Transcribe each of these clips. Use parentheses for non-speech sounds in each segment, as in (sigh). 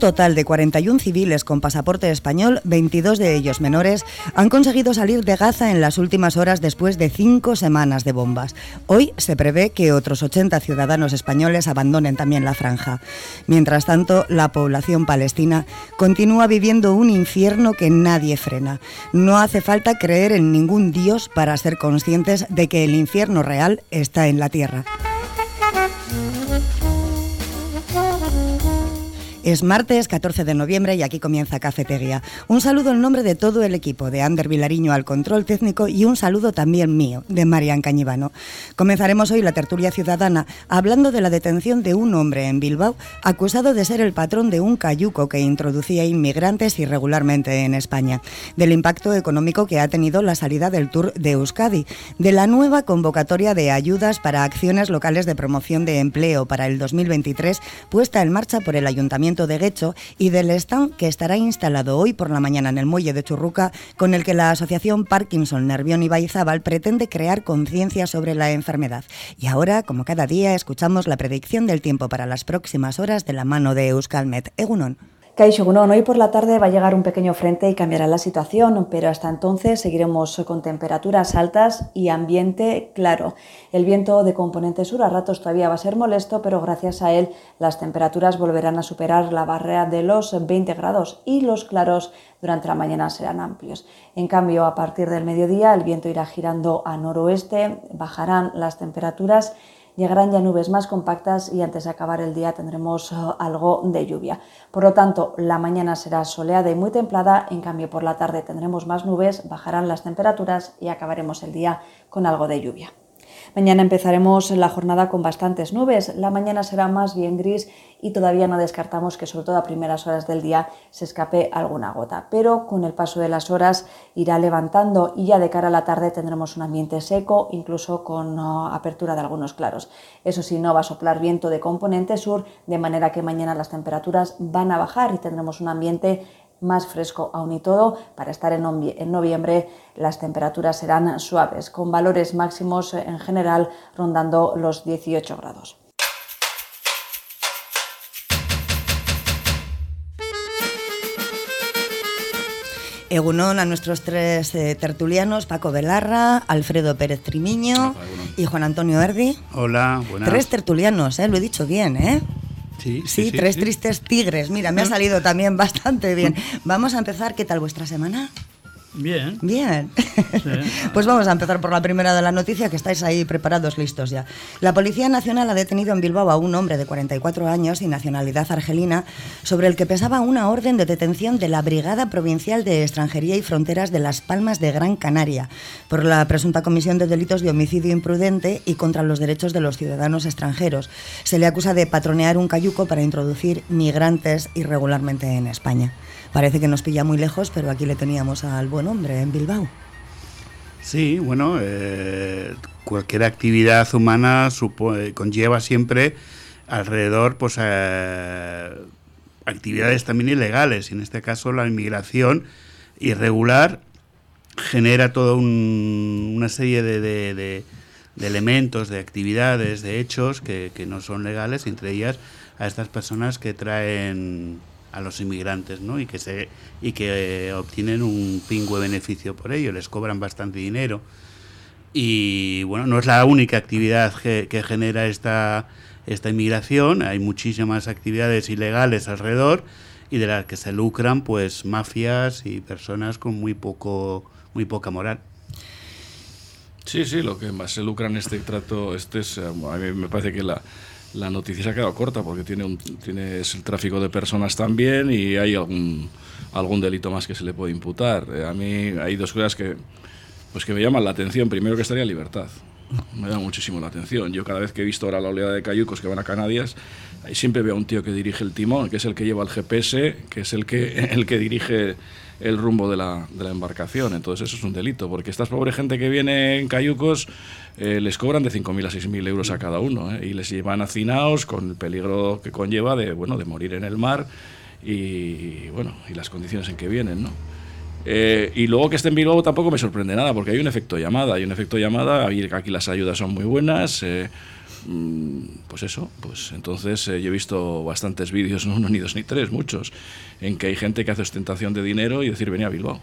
total de 41 civiles con pasaporte español, 22 de ellos menores, han conseguido salir de Gaza en las últimas horas después de cinco semanas de bombas. Hoy se prevé que otros 80 ciudadanos españoles abandonen también la franja. Mientras tanto, la población palestina continúa viviendo un infierno que nadie frena. No hace falta creer en ningún dios para ser conscientes de que el infierno real está en la tierra. Es martes 14 de noviembre y aquí comienza Cafetería. Un saludo en nombre de todo el equipo, de Ander Vilariño al control técnico y un saludo también mío, de Marian Cañivano. Comenzaremos hoy la tertulia ciudadana hablando de la detención de un hombre en Bilbao acusado de ser el patrón de un cayuco que introducía inmigrantes irregularmente en España, del impacto económico que ha tenido la salida del Tour de Euskadi, de la nueva convocatoria de ayudas para acciones locales de promoción de empleo para el 2023 puesta en marcha por el Ayuntamiento de Guecho y del stand que estará instalado hoy por la mañana en el muelle de Churruca, con el que la Asociación Parkinson Nervión y Baizabal pretende crear conciencia sobre la enfermedad. Y ahora, como cada día, escuchamos la predicción del tiempo para las próximas horas de la mano de Euskalmet. Egunon. Hoy por la tarde va a llegar un pequeño frente y cambiará la situación, pero hasta entonces seguiremos con temperaturas altas y ambiente claro. El viento de componente sur a ratos todavía va a ser molesto, pero gracias a él las temperaturas volverán a superar la barrera de los 20 grados y los claros durante la mañana serán amplios. En cambio, a partir del mediodía el viento irá girando a noroeste, bajarán las temperaturas llegarán ya nubes más compactas y antes de acabar el día tendremos eh, algo de lluvia. Por lo tanto, la mañana será soleada y muy templada, en cambio por la tarde tendremos más nubes, bajarán las temperaturas y acabaremos el día con algo de lluvia. Mañana empezaremos la jornada con bastantes nubes. La mañana será más bien gris y todavía no descartamos que sobre todo a primeras horas del día se escape alguna gota. Pero con el paso de las horas irá levantando y ya de cara a la tarde tendremos un ambiente seco, incluso con uh, apertura de algunos claros. Eso sí, no va a soplar viento de componente sur, de manera que mañana las temperaturas van a bajar y tendremos un ambiente más fresco aún y todo. Para estar en, noviembre las temperaturas serán suaves, con valores máximos en general rondando los 18 grados. Egunón a nuestros tres eh, tertulianos, Paco Belarra, Alfredo Pérez Trimiño y Juan Antonio Erdi. Hola, buenas. Tres tertulianos, ¿eh? lo he dicho bien, ¿eh? Sí, tres tristes tigres. Mira, me ha salido también bastante bien. Vamos a empezar. ¿Qué tal vuestra semana? Bien. Bien. (laughs) pues vamos a empezar por la primera de la noticia, que estáis ahí preparados, listos ya. La Policía Nacional ha detenido en Bilbao a un hombre de 44 años y nacionalidad argelina, sobre el que pesaba una orden de detención de la Brigada Provincial de Extranjería y Fronteras de Las Palmas de Gran Canaria, por la presunta comisión de delitos de homicidio imprudente y contra los derechos de los ciudadanos extranjeros. Se le acusa de patronear un cayuco para introducir migrantes irregularmente en España. Parece que nos pilla muy lejos, pero aquí le teníamos al buen hombre en Bilbao. Sí, bueno, eh, cualquier actividad humana conlleva siempre alrededor pues eh, actividades también ilegales y en este caso la inmigración irregular genera toda una serie de, elementos, de actividades, de hechos que no son legales, entre ellas a estas personas que traen a los inmigrantes, ¿no? Y que se y que eh, obtienen un pingüe beneficio por ello, les cobran bastante dinero. Y bueno, no es la única actividad que, genera esta esta inmigración, hay muchísimas actividades ilegales alrededor y de las que se lucran pues mafias y personas con muy poco muy poca moral. Sí, sí, lo que más se lucra en este trato, este es, a mí me parece que la, la noticia se ha quedado corta porque tiene, un, tiene el tráfico de personas también y hay algún, algún delito más que se le puede imputar. Eh, a mí hay dos cosas que, pues que me llaman la atención. Primero que estaría libertad. Me da muchísimo la atención. Yo cada vez que he visto ahora la oleada de cayucos que van a Canarias, siempre veo a un tío que dirige el timón, que es el que lleva el GPS, que es el que, (laughs) el que dirige el rumbo de la, de la embarcación. Entonces eso es un delito, porque estas pobre gente que viene en cayucos eh, les cobran de 5.000 a 6.000 euros a cada uno ¿eh? y les llevan hacinados con el peligro que conlleva de, bueno, de morir en el mar y, bueno, y las condiciones en que vienen, ¿no? Eh, y luego que esté en Bilbao tampoco me sorprende nada, porque hay un efecto llamada. Hay un efecto llamada, aquí las ayudas son muy buenas, mm, pues eso, pues entonces eh, yo he visto bastantes vídeos, (laughs) no uno, ni dos, ni tres, muchos, en que hay gente que hace ostentación de dinero y decir, venía a Bilbao.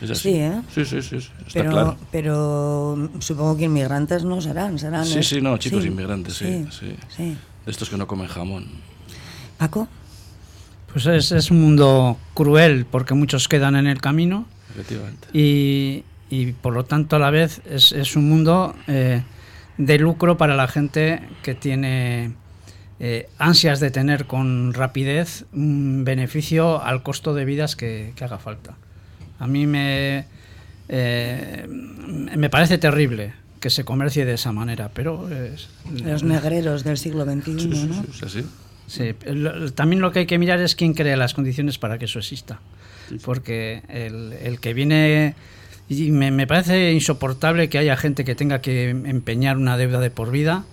Es así. Sí, ¿eh? Sí, sí, sí, está pero, claro. Pero supongo que inmigrantes no serán, serán... Sí, sí, no, chicos inmigrantes, sí, sí, sí. Estos que no comen jamón. Paco. Pues es, es, un mundo cruel porque muchos quedan en el camino. Efectivamente. Y, y por lo tanto a la vez es, es un mundo eh, de lucro para la gente que tiene eh, ansias de tener con rapidez un beneficio al costo de vidas que, que haga falta. A mí me, eh, me parece terrible que se comercie de esa manera, pero... Es, Los negreros del siglo XXI, sí, sí, ¿no? Sí, sí. Sí, también lo que hay que mirar es quién crea las condiciones para que eso exista. Porque el, el que viene y me, me, parece insoportable que haya gente que tenga que empeñar una deuda de por vida.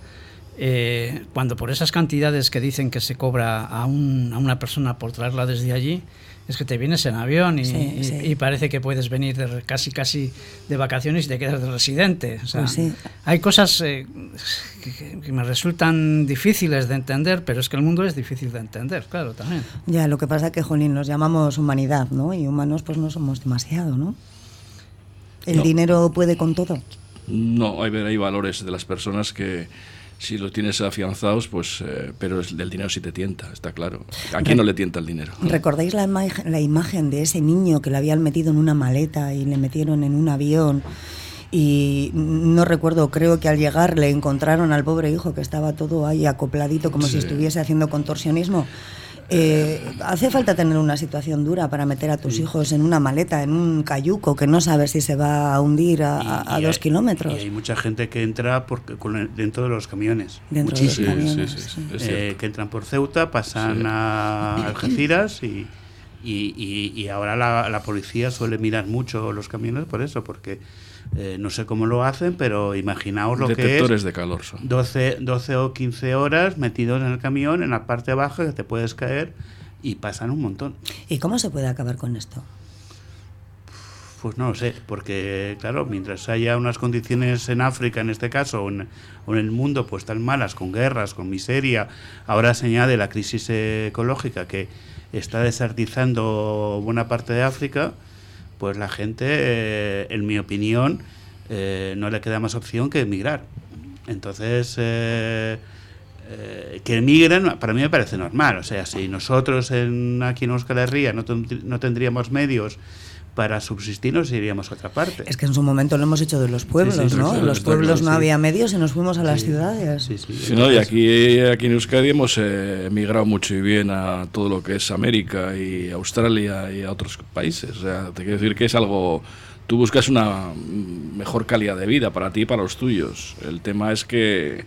Eh, cuando por esas cantidades que dicen que se cobra a, un, a, una persona por traerla desde allí, es que te vienes en avión y, sí, sí. y, y parece que puedes venir de, casi casi de vacaciones y te quedas de residente. O sea, pues sí. Hay cosas eh, que, que, me resultan difíciles de entender, pero es que el mundo es difícil de entender, claro, también. Ya, lo que pasa es que, Jolín, nos llamamos humanidad, ¿no? Y humanos pues no somos demasiado, ¿no? ¿El no. dinero puede con todo? No, hay, hay valores de las personas que si los tienes afianzados, pues, eh, pero el dinero sí te tienta, está claro. ¿A quién no le tienta el dinero? ¿Recordáis la, ima la imagen de ese niño que le habían metido en una maleta y le metieron en un avión? y no recuerdo, creo que al llegar le encontraron al pobre hijo que estaba todo ahí acopladito como sí. si estuviese haciendo contorsionismo. Eh, hace falta tener una situación dura para meter a tus sí. hijos en una maleta, en un cayuco que no sabes si se va a hundir a, y, a y dos hay, kilómetros. Y hay mucha gente que entra por, con el, dentro de los camiones. Dentro Muchísimo. de los camiones. Sí, eh, que entran por Ceuta, pasan a Algeciras y, y, ahora la, la, policía suele mirar mucho los camiones por eso, porque eh, no sé cómo lo hacen, pero imaginaos lo Detectores que es. de calor son. 12, 12 o 15 horas metidos en el camión, en la parte baja, que te puedes caer y pasan un montón. ¿Y cómo se puede acabar con esto? Pues no lo sé, porque claro, mientras haya unas condiciones en África, en este caso, o en, el mundo, pues tan malas, con guerras, con miseria, ahora se añade la crisis ecológica que está desertizando buena parte de África, pues la gente, eh, en mi opinión, eh, no le queda más opción que emigrar. Entonces, eh, que emigren, para mí me parece normal. O sea, si nosotros en, aquí en Euskal Herria no, no tendríamos medios para subsistir nos iríamos a otra parte. Es que en su momento lo hemos hecho de los pueblos, sí, sí, ¿no? Los pueblos claro, no había medios y nos fuimos a las ciudades. Sí, sí, no, y aquí, aquí en Euskadi hemos eh, emigrado mucho y bien a todo lo que es América y Australia y a otros países. O sea, te quiero decir que es algo... Tú buscas una mejor calidad de vida para ti y para los tuyos. El tema es que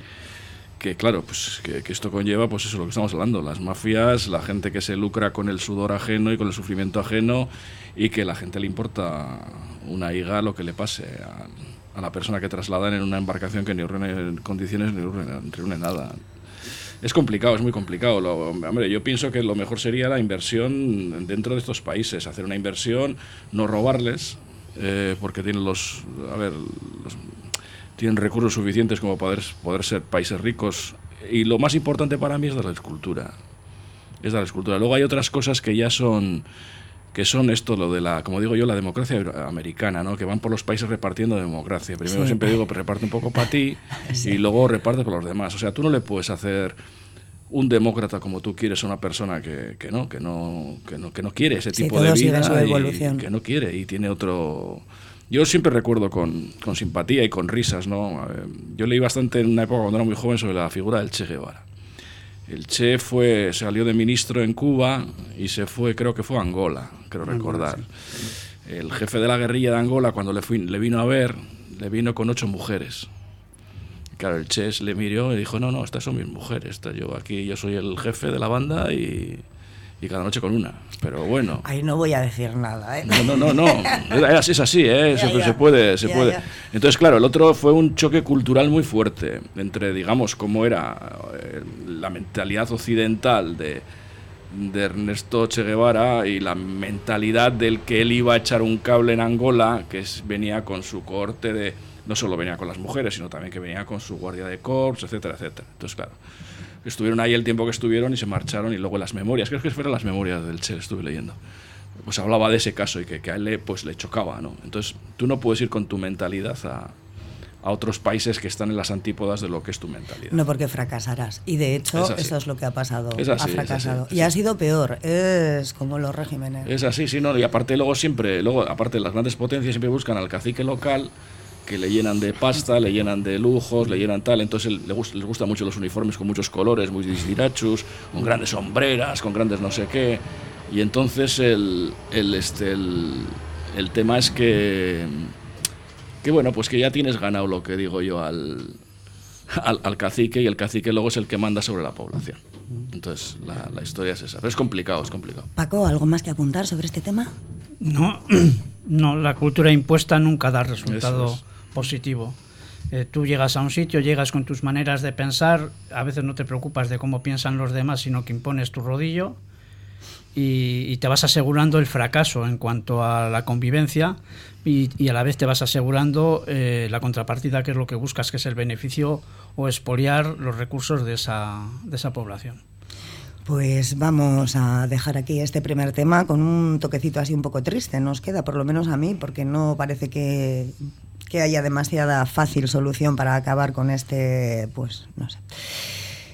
que claro, pues que, esto conlleva, pues eso es lo que estamos hablando, las mafias, la gente que se lucra con el sudor ajeno y con el sufrimiento ajeno y que la gente le importa una higa lo que le pase a, la persona que trasladan en una embarcación que ni reúne condiciones ni reúne, nada. Es complicado, es muy complicado. Hombre, yo pienso que lo mejor sería la inversión dentro de estos países, hacer una inversión, no robarles, eh, porque tienen los, a ver, los, tienen recursos suficientes como poder, poder ser países ricos. Y lo más importante para mí es la escultura. Es la escultura. Luego hay otras cosas que ya son que son esto lo de la, como digo yo, la democracia americana, ¿no? Que van por los países repartiendo democracia. Primero sí. siempre digo, pues reparte un poco para ti (laughs) sí. y luego reparte por los demás. O sea, tú no le puedes hacer un demócrata como tú quieres a una persona que, que no, que no, que no, que no quiere ese tipo sí, de vida y, que no quiere y tiene otro yo siempre recuerdo con, con, simpatía y con risas, ¿no? Yo leí bastante en una época cuando era muy joven sobre la figura del Che Guevara. El Che fue, salió de ministro en Cuba y se fue, creo que fue a Angola, creo recordar. El jefe de la guerrilla de Angola, cuando le, fui, le vino a ver, le vino con ocho mujeres. Claro, el Che le miró y dijo, no, no, estas son mis mujeres. Yo aquí, yo soy el jefe de la banda y, y cada noche con una. Pero bueno. Ahí no voy a decir nada, ¿eh? No, no, no, no. (laughs) Es, es así, ¿eh? Se, ya. se, puede, se ya, puede. Entonces, claro, el otro fue un choque cultural muy fuerte entre, digamos, cómo era eh, la mentalidad occidental de, de Ernesto Che Guevara y la mentalidad del que él iba a echar un cable en Angola, que es, venía con su corte de... No solo venía con las mujeres, sino también que venía con su guardia de corps, etcétera, etcétera. Entonces, claro, estuvieron ahí el tiempo que estuvieron y se marcharon y luego las memorias, creo que fueron las memorias del Che, estuve leyendo. Pues hablaba de ese caso y que, que a él le, pues, le chocaba, ¿no? Entonces, tú no puedes ir con tu mentalidad a, a otros países que están en las antípodas de lo que es tu mentalidad. No, porque fracasarás. Y de hecho, Es eso es lo que ha pasado. Es así, ha es fracasado. así, y ha sido peor. Es como los regímenes. Es así, sí, no, y aparte luego siempre, luego aparte las grandes potencias siempre buscan al cacique local que le llenan de pasta, le llenan de lujos, le llenan tal, entonces le gust- les gustan mucho los uniformes con muchos colores, muy disdirachus, con grandes sombreras, con grandes no sé qué, y entonces el, el, este, el, el tema es que, que bueno, pues que ya tienes ganado lo que digo yo al, al, al cacique y el cacique luego es el que manda sobre la población. Entonces la, la historia es esa, pero es complicado, es complicado. Paco, ¿algo más que apuntar sobre este tema? No, (clears throat) no, la cultura impuesta nunca da resultado Eso es. Positivo. Eh, tú llegas a un sitio, llegas con tus maneras de pensar, a veces no te preocupas de cómo piensan los demás, sino que impones tu rodillo y, te vas asegurando el fracaso en cuanto a la convivencia y, y a la vez te vas asegurando eh, la contrapartida, que es lo que buscas, que es el beneficio o expoliar los recursos de esa, de esa población. Pues vamos a dejar aquí este primer tema con un toquecito así un poco triste. Nos queda, por lo menos a mí, porque no parece que, que haya demasiada fácil solución para acabar con este, pues, no sé.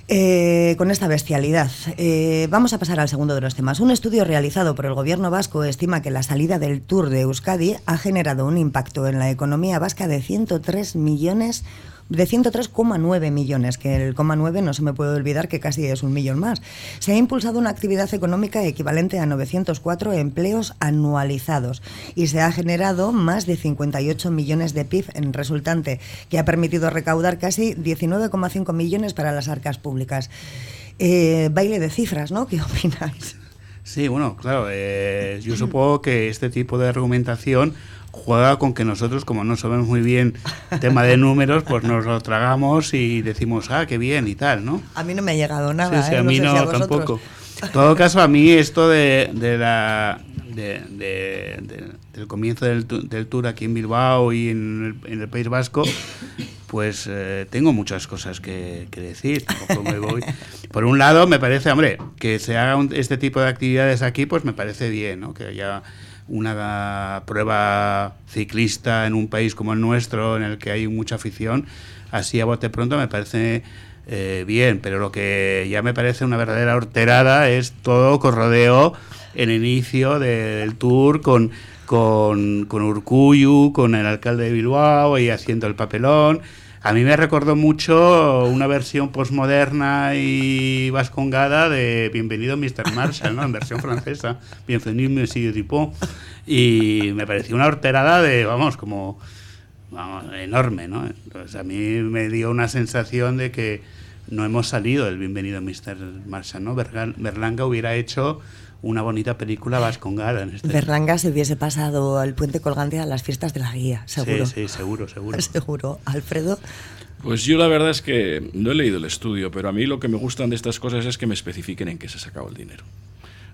Eh, con esta bestialidad. Eh, vamos a pasar al segundo de los temas. Un estudio realizado por el gobierno vasco estima que la salida del Tour de Euskadi ha generado un impacto en la economía vasca de 103 millones de 103,9 millones, que el coma 9 no se me puede olvidar que casi es un millón más. Se ha impulsado una actividad económica equivalente a 904 empleos anualizados y se ha generado más de 58 millones de PIB en resultante, que ha permitido recaudar casi 19,5 millones para las arcas públicas. Eh, baile de cifras, ¿no? ¿Qué (laughs) opináis? Sí, bueno, claro, eh, yo supongo que este tipo de argumentación juega con que nosotros, como no sabemos muy bien tema de números, pues nos lo tragamos y decimos, ah, qué bien y tal, ¿no? A mí no me ha llegado nada. Sí, sí, ¿eh? a mí sé no, si tampoco. En todo caso, a mí esto de, de la, de, de- de- del comienzo del, del tour aquí en Bilbao y en el, en el País Vasco, pues eh, tengo muchas cosas que, que decir. Tampoco me voy. Por un lado, me parece, hombre, que se haga un- este tipo de actividades aquí, pues me parece bien, ¿no? Que haya una prueba ciclista en un país como el nuestro, en el que hay mucha afición, así a bote pronto me parece eh, bien, pero lo que ya me parece una verdadera horterada es todo con rodeo en el inicio del tour con, con, con Urcuyu, con el alcalde de Bilbao y haciendo el papelón. A mí me recordó mucho una versión posmoderna y vascongada de Bienvenido Mr. Marshall, ¿no? En versión francesa. Bienvenido Monsieur Dupont. Y me pareció una horterada de, vamos, como enorme, ¿no? A mí me dio una sensación de que no hemos salido del Bienvenido Mr. Marshall, ¿no? Berlanga hubiera hecho una bonita película vascongada en este. Berlanga se hubiese pasado al puente colgante a las fiestas de la guía, seguro. Sí, sí, seguro, seguro. (laughs) Seguro. Alfredo. Pues yo la verdad es que no he leído el estudio, pero a mí lo que me gustan de estas cosas es que me especifiquen en qué se ha sacado el dinero.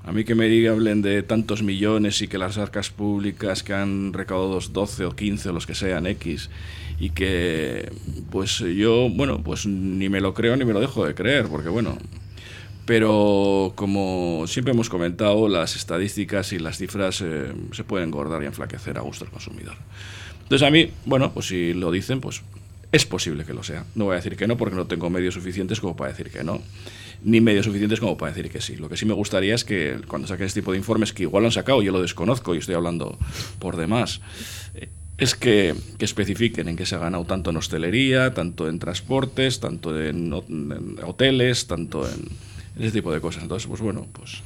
A mí que me digan, hablen de tantos millones y que las arcas públicas que han recaudado 12 o 15 o los que sean X y que pues yo, bueno, pues ni me lo creo ni me lo dejo de creer, porque bueno, pero como siempre hemos comentado, las estadísticas y las cifras eh, se pueden engordar y enflaquecer a gusto del consumidor. Entonces a mí, bueno, pues si lo dicen, pues es posible que lo sea. No voy a decir que no porque no tengo medios suficientes como para decir que no, ni medios suficientes como para decir que sí. Lo que sí me gustaría es que cuando saquen este tipo de informes, que igual lo han sacado, yo lo desconozco y estoy hablando por demás, eh, es que, que especifiquen en qué se ha ganado tanto en hostelería, tanto en transportes, tanto en, en hoteles, tanto en ese tipo de cosas. Entonces, pues bueno, pues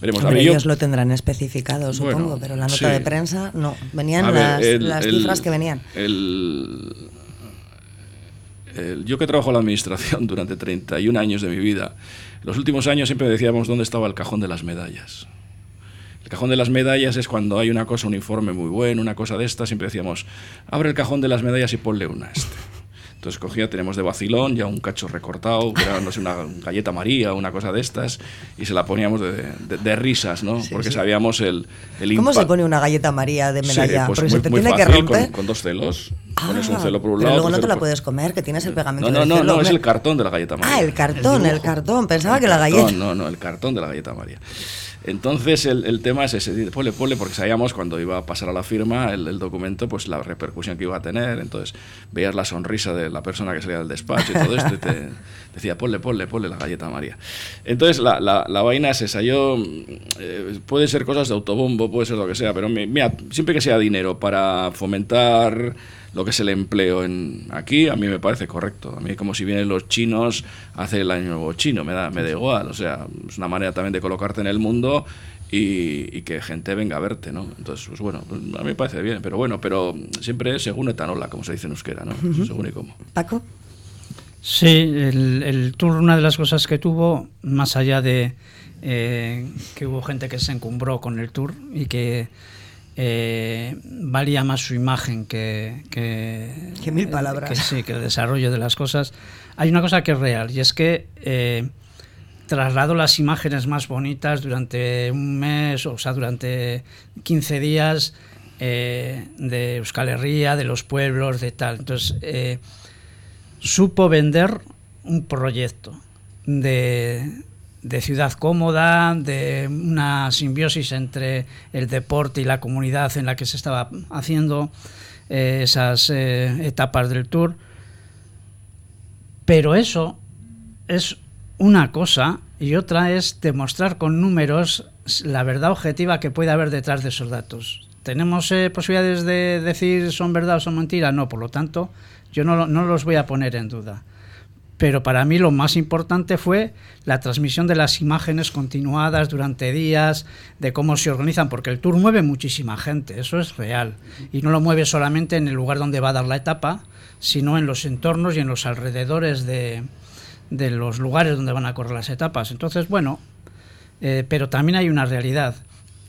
veremos. A Hombre, ver, yo- ellos lo tendrán especificado, Bueno, supongo, pero la nota sí. de prensa no. Venían A ver, las, el- las el- cifras que venían. el- yo que trabajo en la administración durante 31 años de mi vida, los últimos años siempre decíamos dónde estaba el cajón de las medallas. El cajón de las medallas es cuando hay una cosa, un informe muy bueno, una cosa de esta, siempre decíamos, abre el cajón de las medallas y ponle una a este. Entonces cogía, tenemos de vacilón ya un cacho recortado, que era, no sé, una galleta María una cosa de estas, y se la poníamos de, risas, ¿no? Porque sabíamos el, el ¿Cómo se pone una galleta María de Melaya? Pues Porque muy, se te tiene que romper. Con, con dos celos. Ah, pones un celo por un pero lado. luego otro no te la por- puedes comer, que tienes el pegamento No, no, no, no, es el cartón de la galleta María. Ah, el cartón, el, cartón. Pensaba que la cartón, galleta... No, no, el cartón de la galleta María. Entonces el, el tema es ese, dice, ponle, ponle, porque sabíamos cuando iba a pasar a la firma el, el documento, pues la repercusión que iba a tener. Entonces veías la sonrisa de la persona que salía del despacho y todo esto y te (laughs) decía, ponle, ponle, ponle la galleta María. Entonces la, la, la vaina es esa. Yo, eh, puede ser cosas de autobombo, puede ser lo que sea, pero mi- mira, siempre que sea dinero para fomentar lo que es el empleo en aquí, a mí me parece correcto. A mí como si vienen los chinos a hacer el año nuevo chino, me da, me da igual. O sea, es una manera también de colocarte en el mundo y, y que gente venga a verte, ¿no? Entonces, pues bueno, pues a mí me parece bien, pero bueno, pero siempre según etanola, como se dice en euskera, ¿no? Según y cómo. Paco. Sí, el, el tour, una de las cosas que tuvo, más allá de eh, que hubo gente que se encumbró con el tour y que eh, valía más su imagen que, que, Que mil palabras. que sí, que el desarrollo de las cosas. Hay una cosa que es real y es que eh, trasladó las imágenes más bonitas durante un mes, o sea, durante 15 días eh, de Euskal Herria, de los pueblos, de tal. Entonces, eh, supo vender un proyecto de, de ciudad cómoda, de una simbiosis entre el deporte y la comunidad en la que se estaba haciendo eh, esas eh, etapas del tour. Pero eso es una cosa y otra es demostrar con números la verdad objetiva que puede haber detrás de esos datos. ¿Tenemos eh, posibilidades de decir son verdad o son mentira? No, por lo tanto, yo no, no los voy a poner en duda. Pero para mí lo más importante fue la transmisión de las imágenes continuadas durante días, de cómo se organizan, porque el tour mueve muchísima gente, eso es real. Y no lo mueve solamente en el lugar donde va a dar la etapa, sino en los entornos y en los alrededores de, los lugares donde van a correr las etapas. Entonces, bueno, eh, pero también hay una realidad.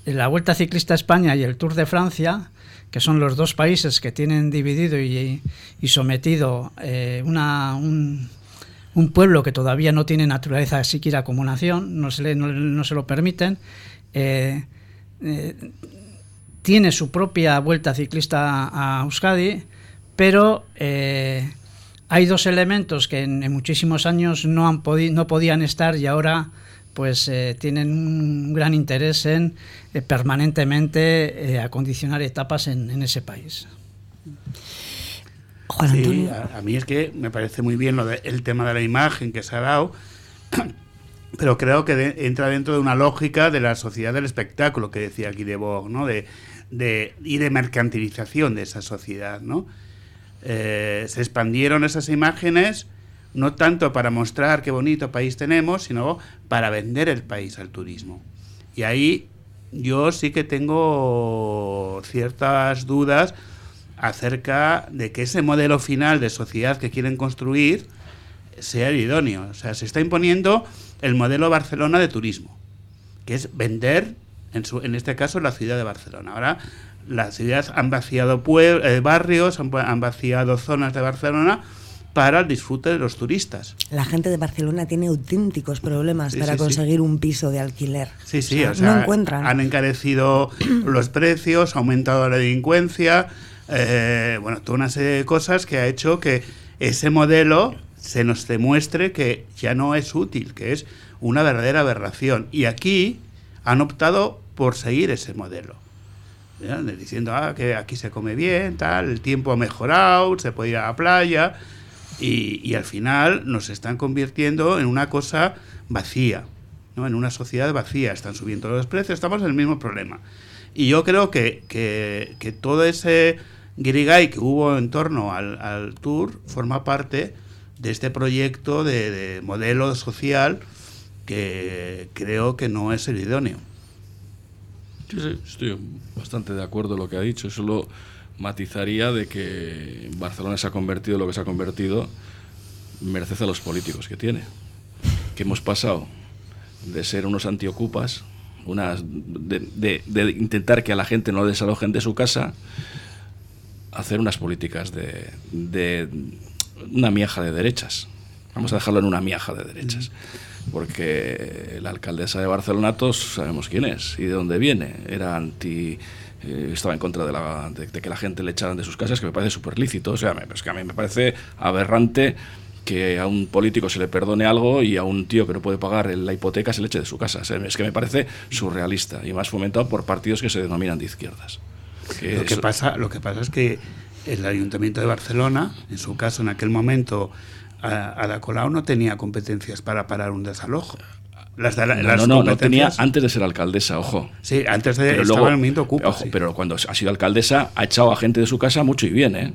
La Vuelta Ciclista España y el Tour de Francia, que son los dos países que tienen dividido y, y sometido eh, una, un, un pueblo que todavía no tiene naturaleza siquiera como nación, no se, le- no, se lo permiten, eh, eh, tiene su propia vuelta ciclista a Euskadi, pero eh, hay dos elementos que en, muchísimos años no, han no podían estar y ahora pues tienen un gran interés en permanentemente acondicionar etapas en ese país. Juan Sí, a, a mí es que me parece muy bien lo de- el tema de la imagen que se ha dado, (clears throat) pero creo que de- entra dentro de una lógica de la sociedad del espectáculo que decía aquí de ¿no? De, de, y de mercantilización de esa sociedad, ¿no? Eh, se expandieron esas imágenes no tanto para mostrar qué bonito país tenemos, sino para vender el país al turismo. Y ahí yo sí que tengo ciertas dudas acerca de que ese modelo final de sociedad que quieren construir sea el idóneo. O sea, se está imponiendo el modelo Barcelona de turismo, que es vender, en, su, en este caso, la ciudad de Barcelona. Ahora, la ciudad han vaciado eh, barrios, han, han vaciado zonas de Barcelona para el disfrute de los turistas. La gente de Barcelona tiene auténticos problemas Sí, para sí, sí. conseguir un piso de alquiler. Sí, sí, O sea, o sea, no encuentran. han encarecido los precios, ha aumentado la delincuencia, eh, bueno, toda una serie de cosas que ha hecho que ese modelo se nos demuestre que ya no es útil, que es una verdadera aberración. Y aquí han optado por seguir ese modelo. Diciendo ah, que aquí se come bien, tal, el tiempo ha mejorado, se puede ir a la playa. Y, y al final nos están convirtiendo en una cosa vacía, ¿no? en una sociedad vacía. Están subiendo los precios, estamos en el mismo problema. Y yo creo que, que, que todo ese guirigay que hubo en torno al, al tour forma parte de este proyecto de, de modelo social que creo que no es el idóneo. Sí, sí, estoy bastante de acuerdo en lo que ha dicho. Solo matizaría de que Barcelona se ha convertido en lo que se ha convertido merced a los políticos que tiene. Que hemos pasado de ser unos antiocupas, unas, de, de- de intentar que a la gente no desalojen de su casa, hacer unas políticas de, de una miaja de derechas. Vamos a dejarlo en una miaja de derechas. Porque la alcaldesa de Barcelona todos sabemos quién es y de dónde viene. Era anti eh, estaba en contra de, la, de, que la gente le echaran de sus casas, que me parece súper lícito. O sea, es que a mí me parece aberrante que a un político se le perdone algo y a un tío que no puede pagar la hipoteca se le eche de su casa. es que me parece surrealista y más fomentado por partidos que se denominan de izquierdas. lo, que pasa, lo que pasa es que el Ayuntamiento de Barcelona, en su caso en aquel momento, Ada Colau no tenía competencias para parar un desalojo. Las no, no, no, tenía antes de ser alcaldesa, ojo. Sí, antes de pero estaba en el Ocupa. pero cuando ha sido alcaldesa ha echado a gente de su casa mucho y bien, ¿eh?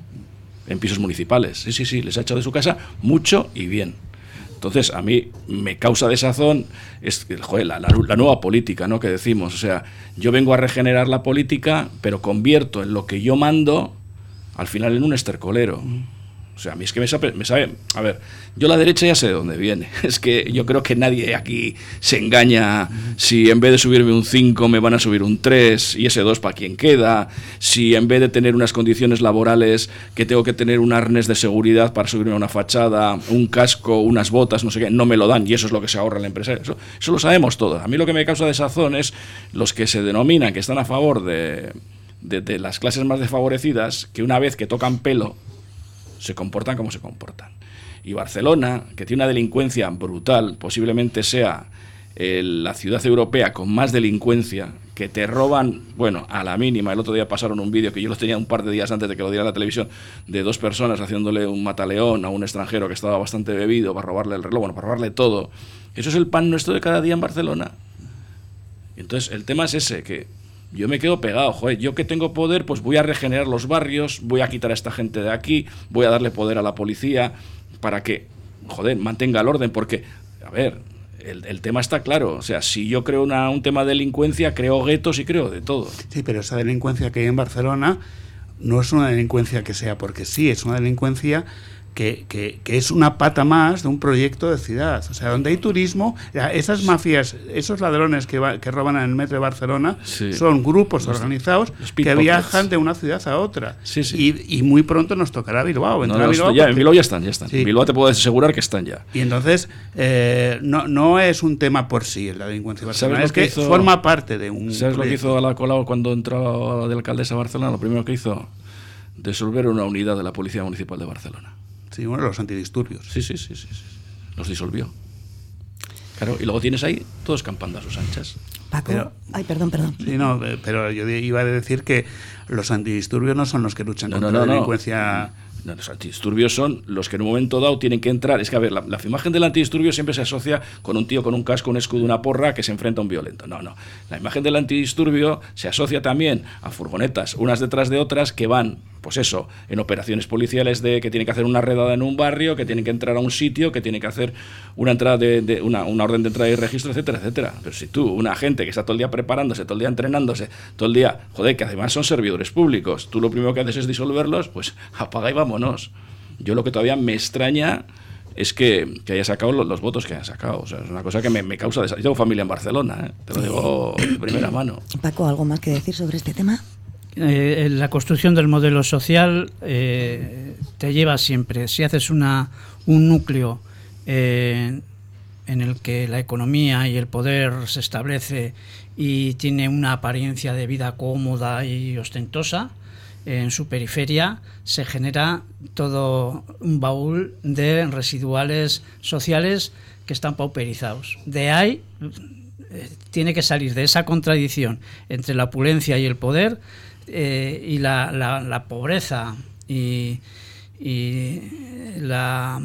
En pisos municipales. Sí, sí, sí, les ha echado de su casa mucho y bien. Entonces, a mí me causa desazón es, joder, la, la, nueva política, ¿no? Que decimos, o sea, yo vengo a regenerar la política, pero convierto en lo que yo mando, al final en un estercolero. O sea, a mí es que me sabe, me sabe, A ver, yo la derecha ya sé de dónde viene. (laughs) Es que yo creo que nadie aquí se engaña si en vez de subirme un 5 me van a subir un 3 y ese 2 para quien queda. Si en vez de tener unas condiciones laborales que tengo que tener un arnés de seguridad para subirme a una fachada, un casco, unas botas, no sé qué, no me lo dan y eso es lo que se ahorra la empresa. Eso, lo sabemos todo. A mí lo que me causa desazón es los que se denominan que están a favor de, de las clases más desfavorecidas, que una vez que tocan pelo se comportan como se comportan. Y Barcelona, que tiene una delincuencia brutal, posiblemente sea eh, la ciudad europea con más delincuencia, que te roban, bueno, a la mínima. El otro día pasaron un vídeo que yo lo tenía un par de días antes de que lo diera la televisión, de dos personas haciéndole un mataleón a un extranjero que estaba bastante bebido para robarle el reloj, bueno, para robarle todo. Eso es el pan nuestro de cada día en Barcelona. Entonces, el tema es ese, que yo me quedo pegado, joder, yo que tengo poder, pues voy a regenerar los barrios, voy a quitar a esta gente de aquí, voy a darle poder a la policía para que, joder, mantenga el orden, porque, a ver, el, tema está claro, o sea, si yo creo una, un tema de delincuencia, creo guetos y creo de todo. Sí, pero esa delincuencia que hay en Barcelona no es una delincuencia que sea porque sí, es una delincuencia que, que, es una pata más de un proyecto de ciudad. O sea, donde hay turismo, esas mafias, esos ladrones que, que roban en el metro de Barcelona, son grupos organizados que viajan de una ciudad a otra. y, y, muy pronto nos tocará Bilbao. ya, en Bilbao ya están, ya están. En Bilbao te puedo asegurar que están ya. Y entonces, eh, no, no es un tema por sí la delincuencia barcelona, es que, forma parte de un. ¿Sabes lo que hizo la Colau cuando entró de alcaldesa a Barcelona? Lo primero que hizo, disolver una unidad de la Policía Municipal de Barcelona. Sí, bueno, los antidisturbios. Sí, sí, sí, sí, Los disolvió. Claro, y luego tienes ahí todos campando a sus anchas. Paco. Ay, perdón, perdón. Sí, no, eh, pero yo iba a decir que los antidisturbios no son los que luchan contra la delincuencia. los antidisturbios son los que en un momento dado tienen que entrar. Es que, a ver, la, la, imagen del antidisturbio siempre se asocia con un tío con un casco, un escudo, una porra que se enfrenta a un violento. No, no. La imagen del antidisturbio se asocia también a furgonetas, unas detrás de otras, que van pues eso, en operaciones policiales de que tienen que hacer una redada en un barrio, que tienen que entrar a un sitio, que tienen que hacer una entrada de, una, orden de entrada y registro, etcétera, etcétera. Pero si tú, una gente que está todo el día preparándose, todo el día entrenándose, todo el día, joder, que además son servidores públicos, tú lo primero que haces es disolverlos, pues (laughs) apaga y vámonos. Yo lo que todavía me extraña es que, haya sacado los, votos que haya sacado. O sea, es una cosa que me, causa... Yo tengo familia en Barcelona, ¿eh? te lo digo de primera mano. Paco, ¿algo más que decir sobre este tema? Eh, la construcción del modelo social eh, te lleva siempre, si haces una, un núcleo eh, en el que la economía y el poder se establece y tiene una apariencia de vida cómoda y ostentosa, en su periferia se genera todo un baúl de residuales sociales que están pauperizados. De ahí tiene que salir de esa contradicción entre la opulencia y el poder eh, y la, la, pobreza y, y la,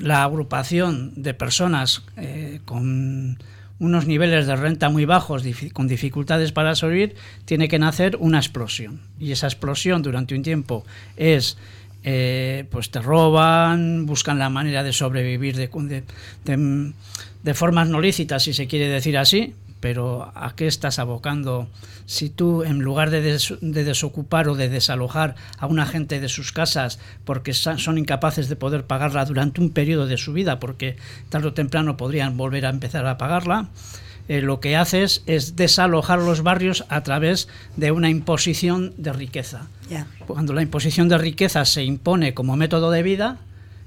la, agrupación de personas eh, con unos niveles de renta muy bajos, con dificultades para sobrevivir, tiene que nacer una explosión. Y esa explosión durante un tiempo es, eh, pues te roban, buscan la manera de sobrevivir de, de, formas no lícitas, si se quiere decir así, pero ¿a qué estás abocando si tú, en lugar de, desocupar o de desalojar a una gente de sus casas porque son incapaces de poder pagarla durante un periodo de su vida, porque tarde o temprano podrían volver a empezar a pagarla, eh, lo que haces es desalojar los barrios a través de una imposición de riqueza. Cuando la imposición de riqueza se impone como método de vida,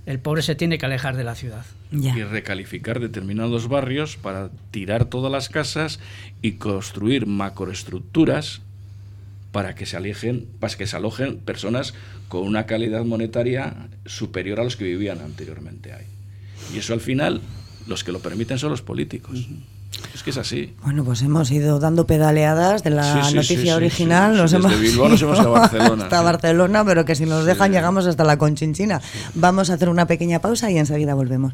el pobre se tiene que alejar de la ciudad. Y recalificar determinados barrios para tirar todas las casas y construir macroestructuras para que se alejen, para que se alojen personas con una calidad monetaria superior a los que vivían anteriormente ahí. Y eso al final, los que lo permiten son los políticos. Es que es así. Bueno, pues hemos ido dando pedaleadas de la noticia original. nos hemos desde Bilbao nos hemos a Barcelona. Hasta Barcelona, pero que si nos dejan llegamos hasta la Conchinchina. Vamos a hacer una pequeña pausa y enseguida volvemos.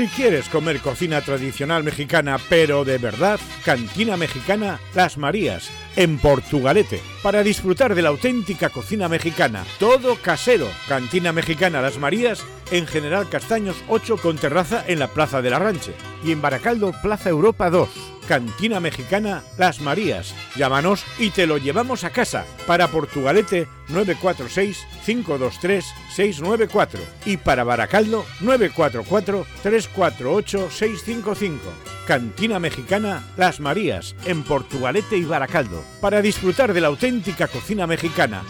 Si quieres comer cocina tradicional mexicana, pero de verdad, Cantina Mexicana Las Marías, en Portugalete, para disfrutar de la auténtica cocina mexicana, todo casero. Cantina Mexicana Las Marías, en General Castaños 8 con terraza en la Plaza de la Ranche y en Baracaldo Plaza Europa 2. Cantina Mexicana Las Marías. Llámanos y te lo llevamos a casa. Para Portugalete 946-523-694 y para Baracaldo 944-348-655. Cantina Mexicana Las Marías en Portugalete y Baracaldo. Para disfrutar de la auténtica cocina mexicana.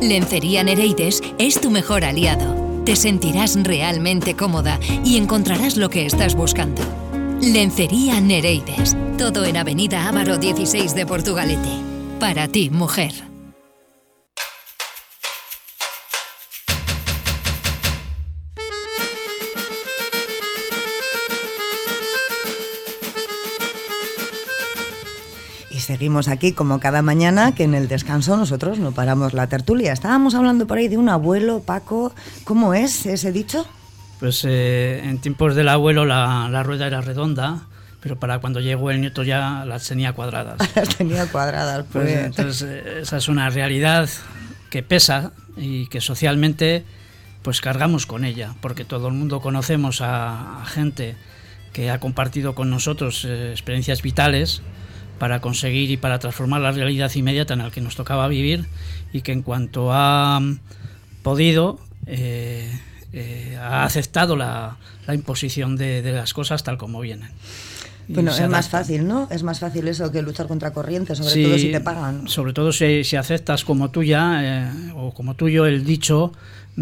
Lencería Nereides es tu mejor aliado te sentirás realmente cómoda y encontrarás lo que estás buscando. Lencería Nereides. Todo en Avenida Ávaro 16 de Portugalete. Para ti, mujer. Seguimos aquí como cada mañana, que en el descanso nosotros no paramos la tertulia. Estábamos hablando por ahí de un abuelo, Paco. ¿Cómo es ese dicho? Pues eh, en tiempos del abuelo la, rueda era redonda, pero para cuando llegó el nieto ya las tenía cuadradas. (laughs) las tenía cuadradas, pues. pues. entonces, eh, esa es una realidad que pesa y que socialmente pues cargamos con ella, porque todo el mundo conocemos a, gente que ha compartido con nosotros eh, experiencias vitales para conseguir y para transformar la realidad inmediata en la que nos tocaba vivir y que en cuanto ha podido eh, eh, ha aceptado la, imposición de, las cosas tal como vienen. Bueno, es más fácil, ¿no? Es más fácil eso que luchar contra corrientes, sobre todo si te pagan. Sobre todo si, si aceptas como tuya eh, o como tuyo el dicho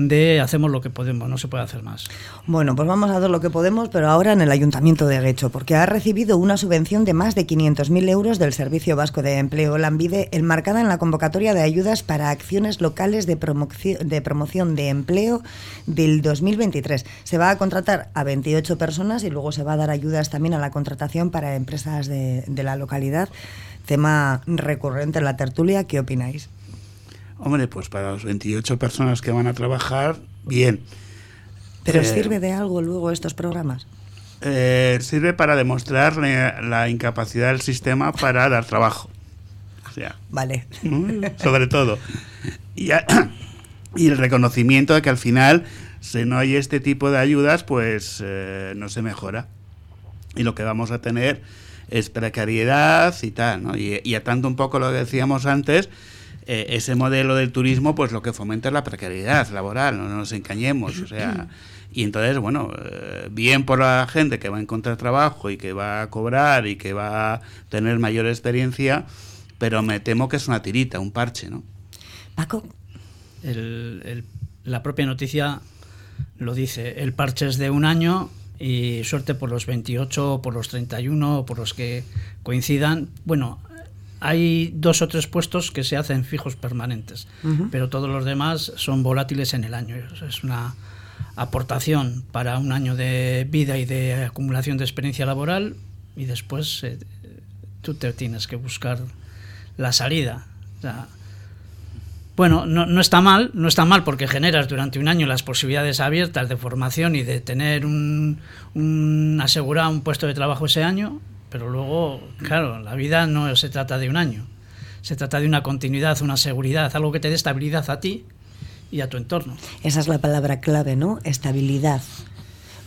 de hacemos lo que podemos, no se puede hacer más. Bueno, pues vamos a hacer lo que podemos, pero ahora en el Ayuntamiento de Guecho, porque ha recibido una subvención de más de 500.000 euros del Servicio Vasco de Empleo Lambide, enmarcada en la convocatoria de ayudas para acciones locales de, promoción de, promoción de empleo del 2023. Se va a contratar a 28 personas y luego se va a dar ayudas también a la contratación para empresas de, de la localidad. Tema recurrente en la tertulia, ¿qué opináis? Hombre, pues para las 28 personas que van a trabajar, bien. ¿Pero eh, sirve de algo luego estos programas? Eh, sirve para demostrar la, incapacidad del sistema para dar trabajo. O sea, vale. Sobre todo. Y, y, el reconocimiento de que al final, si no hay este tipo de ayudas, pues eh, no se mejora. Y lo que vamos a tener es precariedad y tal, ¿no? Y, y atando un poco lo que decíamos antes, eh, ese modelo del turismo pues lo que fomenta es la precariedad laboral, no nos engañemos, o sea, y entonces, bueno, eh, bien por la gente que va a encontrar trabajo y que va a cobrar y que va a tener mayor experiencia, pero me temo que es una tirita, un parche, ¿no? Paco. la propia noticia lo dice, el parche es de un año y suerte por los 28, por los 31, por los que coincidan. Bueno, hay dos o tres puestos que se hacen fijos permanentes, pero todos los demás son volátiles en el año. Es una aportación para un año de vida y de acumulación de experiencia laboral y después eh, tú te tienes que buscar la salida. bueno, no, no, está mal, no está mal porque generas durante un año las posibilidades abiertas de formación y de tener un, un asegurado un puesto de trabajo ese año, pero luego, claro, la vida no se trata de un año. Se trata de una continuidad, una seguridad, algo que te dé estabilidad a ti y a tu entorno. Esa es la palabra clave, ¿no? Estabilidad.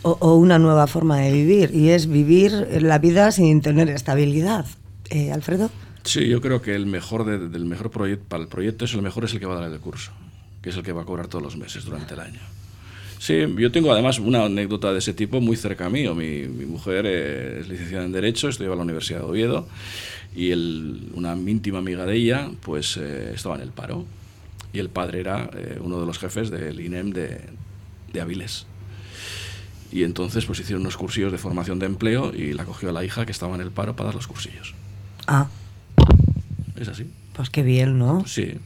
O, una nueva forma de vivir, y es vivir la vida sin tener estabilidad. Eh, Alfredo. Sí, yo creo que el mejor del mejor proyecto para el proyecto es el mejor es el que va a dar el curso, que es el que va a cobrar todos los meses durante el año. Sí, yo tengo además una anécdota de ese tipo muy cerca mío. Mi, mi mujer es licenciada en Derecho, estudiaba en la Universidad de Oviedo y el, una íntima amiga de ella pues eh, estaba en el paro y el padre era eh, uno de los jefes del INEM de, de Avilés. Y entonces pues hicieron unos cursillos de formación de empleo y la cogió a la hija que estaba en el paro para dar los cursillos. Ah. Es así. Pues qué bien, ¿no? Sí,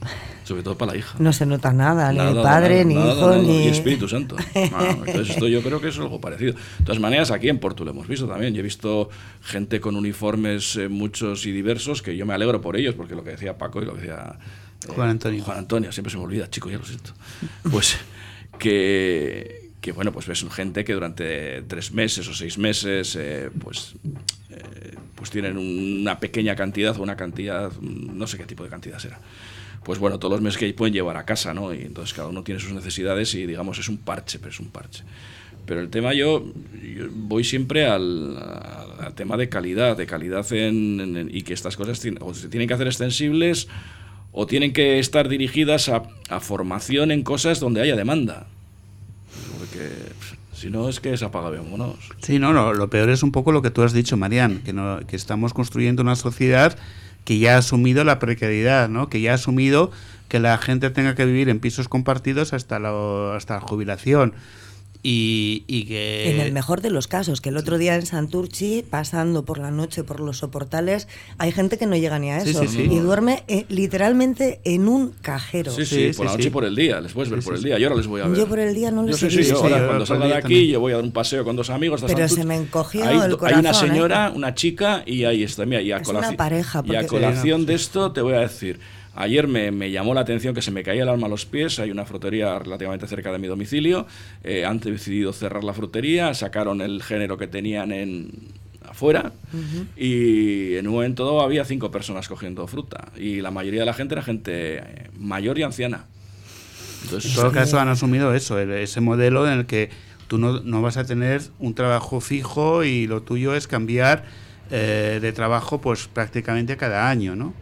sobre todo para la hija. No se nota nada, ni padre, ni hijo, ni... Ni Espíritu Santo. (laughs) entonces esto yo creo que es algo parecido. De todas maneras, aquí en Porto lo hemos visto también. Yo he visto gente con uniformes eh, muchos y diversos que yo me alegro por ellos, porque lo que decía Paco y lo que decía... Eh, Juan Antonio. Juan Antonio, siempre se me olvida, chico, ya lo siento. Pues que que bueno, pues ves gente que durante tres meses o seis meses, eh, pues, eh, pues tienen una pequeña cantidad o una cantidad, no sé qué tipo de cantidad será. Pues bueno, todos los meses que pueden llevar a casa, ¿no? Y entonces cada uno tiene sus necesidades y digamos es un parche, pero es un parche. Pero el tema yo, voy siempre al, tema de calidad, de calidad en, y que estas cosas o se tienen que hacer extensibles o tienen que estar dirigidas a, a formación en cosas donde haya demanda porque si no es que se apaga vámonos. Sí, no, no, lo peor es un poco lo que tú has dicho, Marian, que, no, que estamos construyendo una sociedad que ya ha asumido la precariedad, ¿no? que ya ha asumido que la gente tenga que vivir en pisos compartidos hasta la, hasta la jubilación. Y, que... En el mejor de los casos, que el otro día en Santurchi, pasando por la noche por los soportales, hay gente que no llega ni a eso y duerme eh, literalmente en un cajero. Sí, sí, por la noche y por el día, les puedes ver por el día, yo ahora les voy a ver. Yo por el día no les he visto. cuando salga de aquí, yo voy a dar un paseo con dos amigos. Pero se me encogió el corazón. Hay una señora, ¿eh? una chica y ahí está. Mira, y a es una pareja. Y a colación de esto te voy a decir Ayer me, me, llamó la atención que se me caía el alma a los pies. Hay una frutería relativamente cerca de mi domicilio. Eh, han decidido cerrar la frutería, sacaron el género que tenían en afuera y en un momento dado había cinco personas cogiendo fruta y la mayoría de la gente era gente eh, mayor y anciana. Entonces, en todo caso han asumido eso, ese modelo en el que tú no, no, vas a tener un trabajo fijo y lo tuyo es cambiar eh, de trabajo pues prácticamente cada año, ¿no?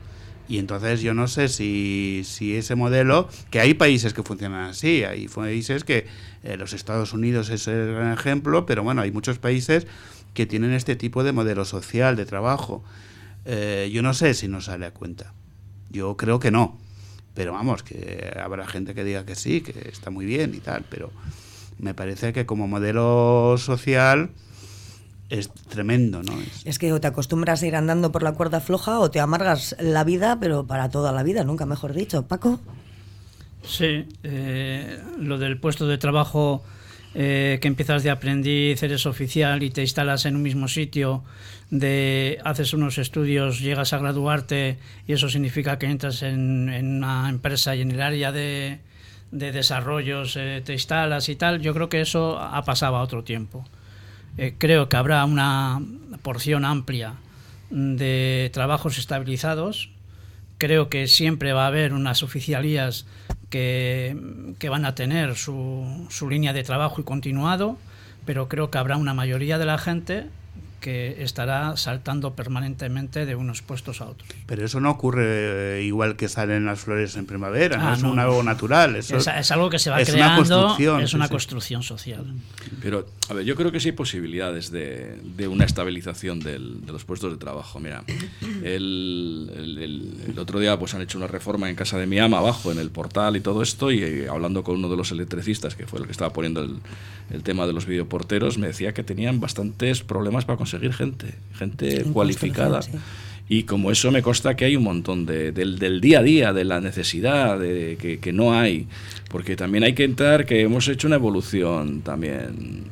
Y entonces yo no sé si, si, ese modelo, que hay países que funcionan así, hay países que eh, los Estados Unidos es el gran ejemplo, pero bueno, hay muchos países que tienen este tipo de modelo social de trabajo. Eh, yo no sé si nos sale a cuenta. Yo creo que no. Pero vamos, que habrá gente que diga que sí, que está muy bien y tal, pero me parece que como modelo social es tremendo, ¿no? Es... que o te acostumbras a ir andando por la cuerda floja o te amargas la vida, pero para toda la vida, nunca mejor dicho. Paco. Sí, eh, lo del puesto de trabajo eh, que empiezas de aprendiz, eres oficial y te instalas en un mismo sitio, de haces unos estudios, llegas a graduarte y eso significa que entras en, una empresa y en el área de, de desarrollos eh, te instalas y tal, yo creo que eso ha pasado a otro tiempo. Eh, creo que habrá una porción amplia de trabajos estabilizados. Creo que siempre va a haber unas oficialías que, que van a tener su, su línea de trabajo y continuado, pero creo que habrá una mayoría de la gente que estará saltando permanentemente de unos puestos a otros. Pero eso no ocurre eh, igual que salen las flores en primavera, no ah, es algo natural. Eso es, algo que se va creando, es una construcción social. Pero, a ver, yo creo que sí hay posibilidades de, de una estabilización del, de los puestos de trabajo. Mira, el, el, otro día pues han hecho una reforma en casa de mi ama, abajo, en el portal y todo esto, y eh, hablando con uno de los electricistas, que fue el que estaba poniendo el, el tema de los videoporteros, me decía que tenían bastantes problemas para conseguir conseguir gente, gente cualificada. Y como eso me consta que hay un montón de, del, día a día, de la necesidad, de, que, que, no hay. Porque también hay que entrar que hemos hecho una evolución también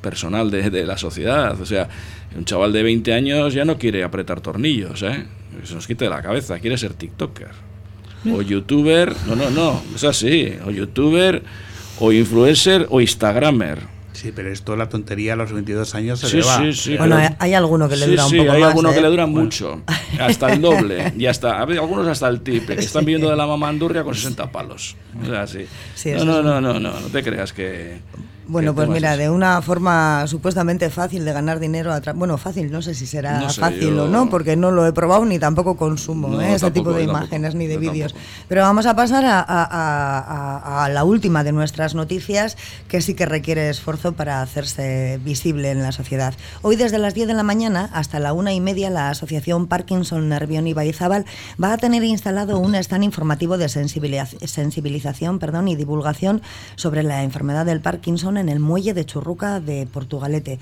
personal de, de, la sociedad. O sea, un chaval de 20 años ya no quiere apretar tornillos, ¿eh? Se nos quite de la cabeza, quiere ser TikToker. O youtuber, no, no, no, es así. O youtuber, o influencer, o instagramer. Sí, pero esto la tontería a los 22 años se le va. Sí, sí, bueno, hay alguno que le dura un poco sí, hay alguno que ¿eh? le dura mucho, hasta el doble, y hasta, algunos hasta el triple, que están viviendo de la mamandurria con 60 palos. O sea, sí. no, no, no, no, no, no te creas que... Bueno, pues es mira, de una forma supuestamente fácil de ganar dinero, a bueno, fácil, no sé si será No sé, fácil yo- o no, porque no lo he probado ni tampoco consumo No, ¿eh? ese tipo de tampoco, imágenes ni de vídeos. Pero vamos a pasar a, a- a- a- a la última de nuestras noticias, que sí que requiere esfuerzo para hacerse visible en la sociedad. Hoy desde las 10 de la mañana hasta la una y media, la Asociación Parkinson Nervión y Baizábal va a tener instalado un stand informativo de sensibiliz- sensibilización perdón, y divulgación sobre la enfermedad del Parkinson en el muelle de Churruca de Portugalete.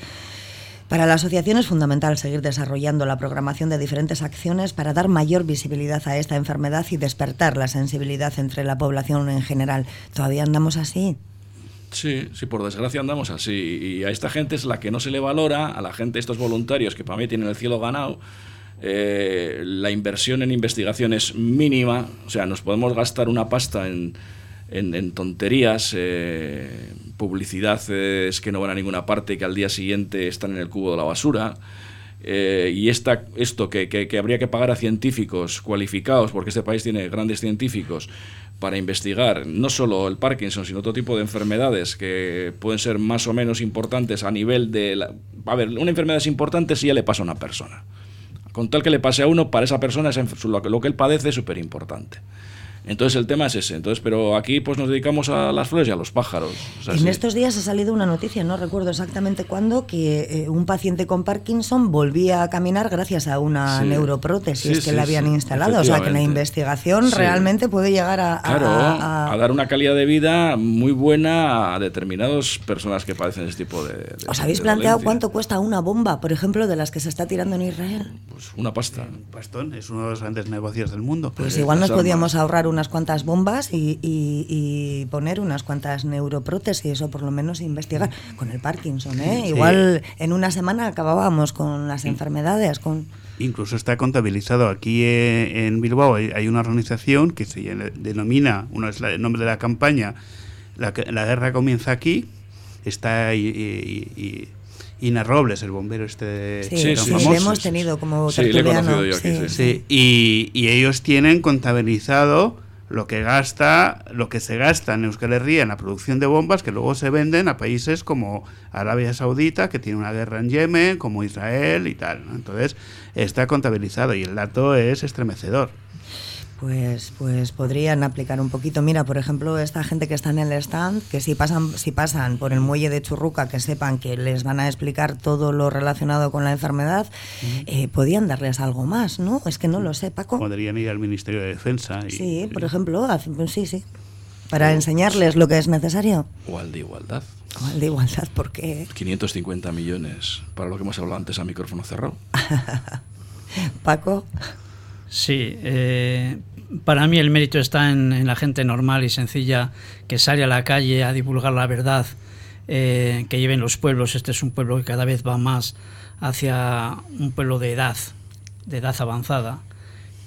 Para la asociación es fundamental seguir desarrollando la programación de diferentes acciones para dar mayor visibilidad a esta enfermedad y despertar la sensibilidad entre la población en general. ¿Todavía andamos así? Sí, sí, por desgracia andamos así. Y a esta gente es la que no se le valora, a la gente, estos voluntarios que para mí tienen el cielo ganado. eh, la inversión en investigación es mínima, o sea, nos podemos gastar una pasta en, en- tonterías, eh, publicidades que no van a ninguna parte y que al día siguiente están en el cubo de la basura. Eh, y esta, esto que, que- habría que pagar a científicos cualificados, porque este país tiene grandes científicos, para investigar no solo el Parkinson, sino otro tipo de enfermedades que pueden ser más o menos importantes a nivel de... La, a ver, una enfermedad es importante si ya le pasa a una persona. Con tal que le pase a uno, para esa persona enf- lo, lo que él padece es súper importante. Entonces el tema es ese. Entonces, pero aquí pues nos dedicamos a las flores y a los pájaros. O sea, en sí. estos días ha salido una noticia, no recuerdo exactamente cuándo, que eh, un paciente con Parkinson volvía a caminar gracias a una Sí. neuroprótesis Sí, que sí, le habían sí, instalado. O sea que la investigación Sí. realmente puede llegar a, a- Claro, a- a, dar una calidad de vida muy buena a determinadas personas que padecen este tipo de. de- ¿Os habéis de planteado dolencia. cuánto cuesta una bomba, por ejemplo, de las que se está tirando en Israel? Pues una pasta. Bastón es uno de los grandes negocios del mundo. Pues Eh, igual nos podíamos ahorrar unas cuantas bombas y, y- y poner unas cuantas neuroprótesis o por lo menos investigar con el Parkinson. ¿eh? Sí. Igual en una semana acabábamos con las enfermedades, con... Incluso está contabilizado. Aquí eh, en Bilbao hay, una organización que se denomina, uno es el nombre de la campaña, la, guerra comienza aquí. Está y, y- y- Ina Robles, el bombero este Sí, Sí, sí, famoso. hemos tenido como Sí, le he tertuliano. conocido yo aquí, sí. Sí, y, y ellos tienen contabilizado lo que gasta, lo que se gasta en Euskal Herria en la producción de bombas que luego se venden a países como Arabia Saudita, que tiene una guerra en Yemen, como Israel y tal. ¿no? Entonces está contabilizado y el dato es estremecedor. Pues, pues podrían aplicar un poquito. Mira, por ejemplo, esta gente que está en el stand, que si pasan, si pasan por el muelle de Churruca, que sepan que les van a explicar todo lo relacionado con la enfermedad, eh, podían darles algo más, ¿no? Es que no lo sé, Paco. Podrían ir al Ministerio de Defensa. Y, Sí, por ejemplo, pues sí, sí. Para enseñarles lo que es necesario. O al de igualdad. O al de igualdad, porque 550 millones para lo que hemos hablado antes a micrófono cerrado. (laughs) Paco, Sí, eh, para mí el mérito está en, la gente normal y sencilla que sale a la calle a divulgar la verdad eh, que lleven los pueblos. Este es un pueblo que cada vez va más hacia un pueblo de edad, de edad avanzada.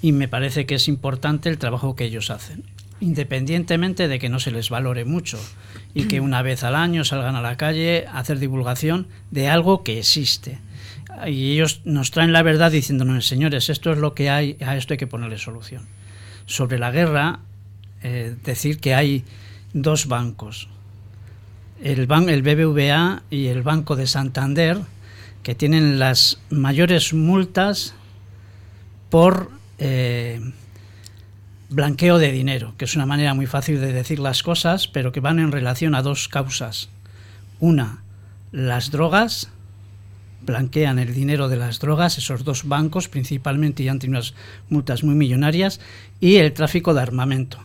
Y me parece que es importante el trabajo que ellos hacen, independientemente de que no se les valore mucho y que una vez al año salgan a la calle a hacer divulgación de algo que existe y ellos nos traen la verdad diciéndonos, señores, esto es lo que hay, a esto hay que ponerle solución. Sobre la guerra, eh, decir que hay dos bancos, el, ban el BBVA y el Banco de Santander, que tienen las mayores multas por eh, blanqueo de dinero, que es una manera muy fácil de decir las cosas, pero que van en relación a dos causas. Una, las drogas blanquean el dinero de las drogas, esos dos bancos principalmente, y han tenido unas multas muy millonarias, y el tráfico de armamento.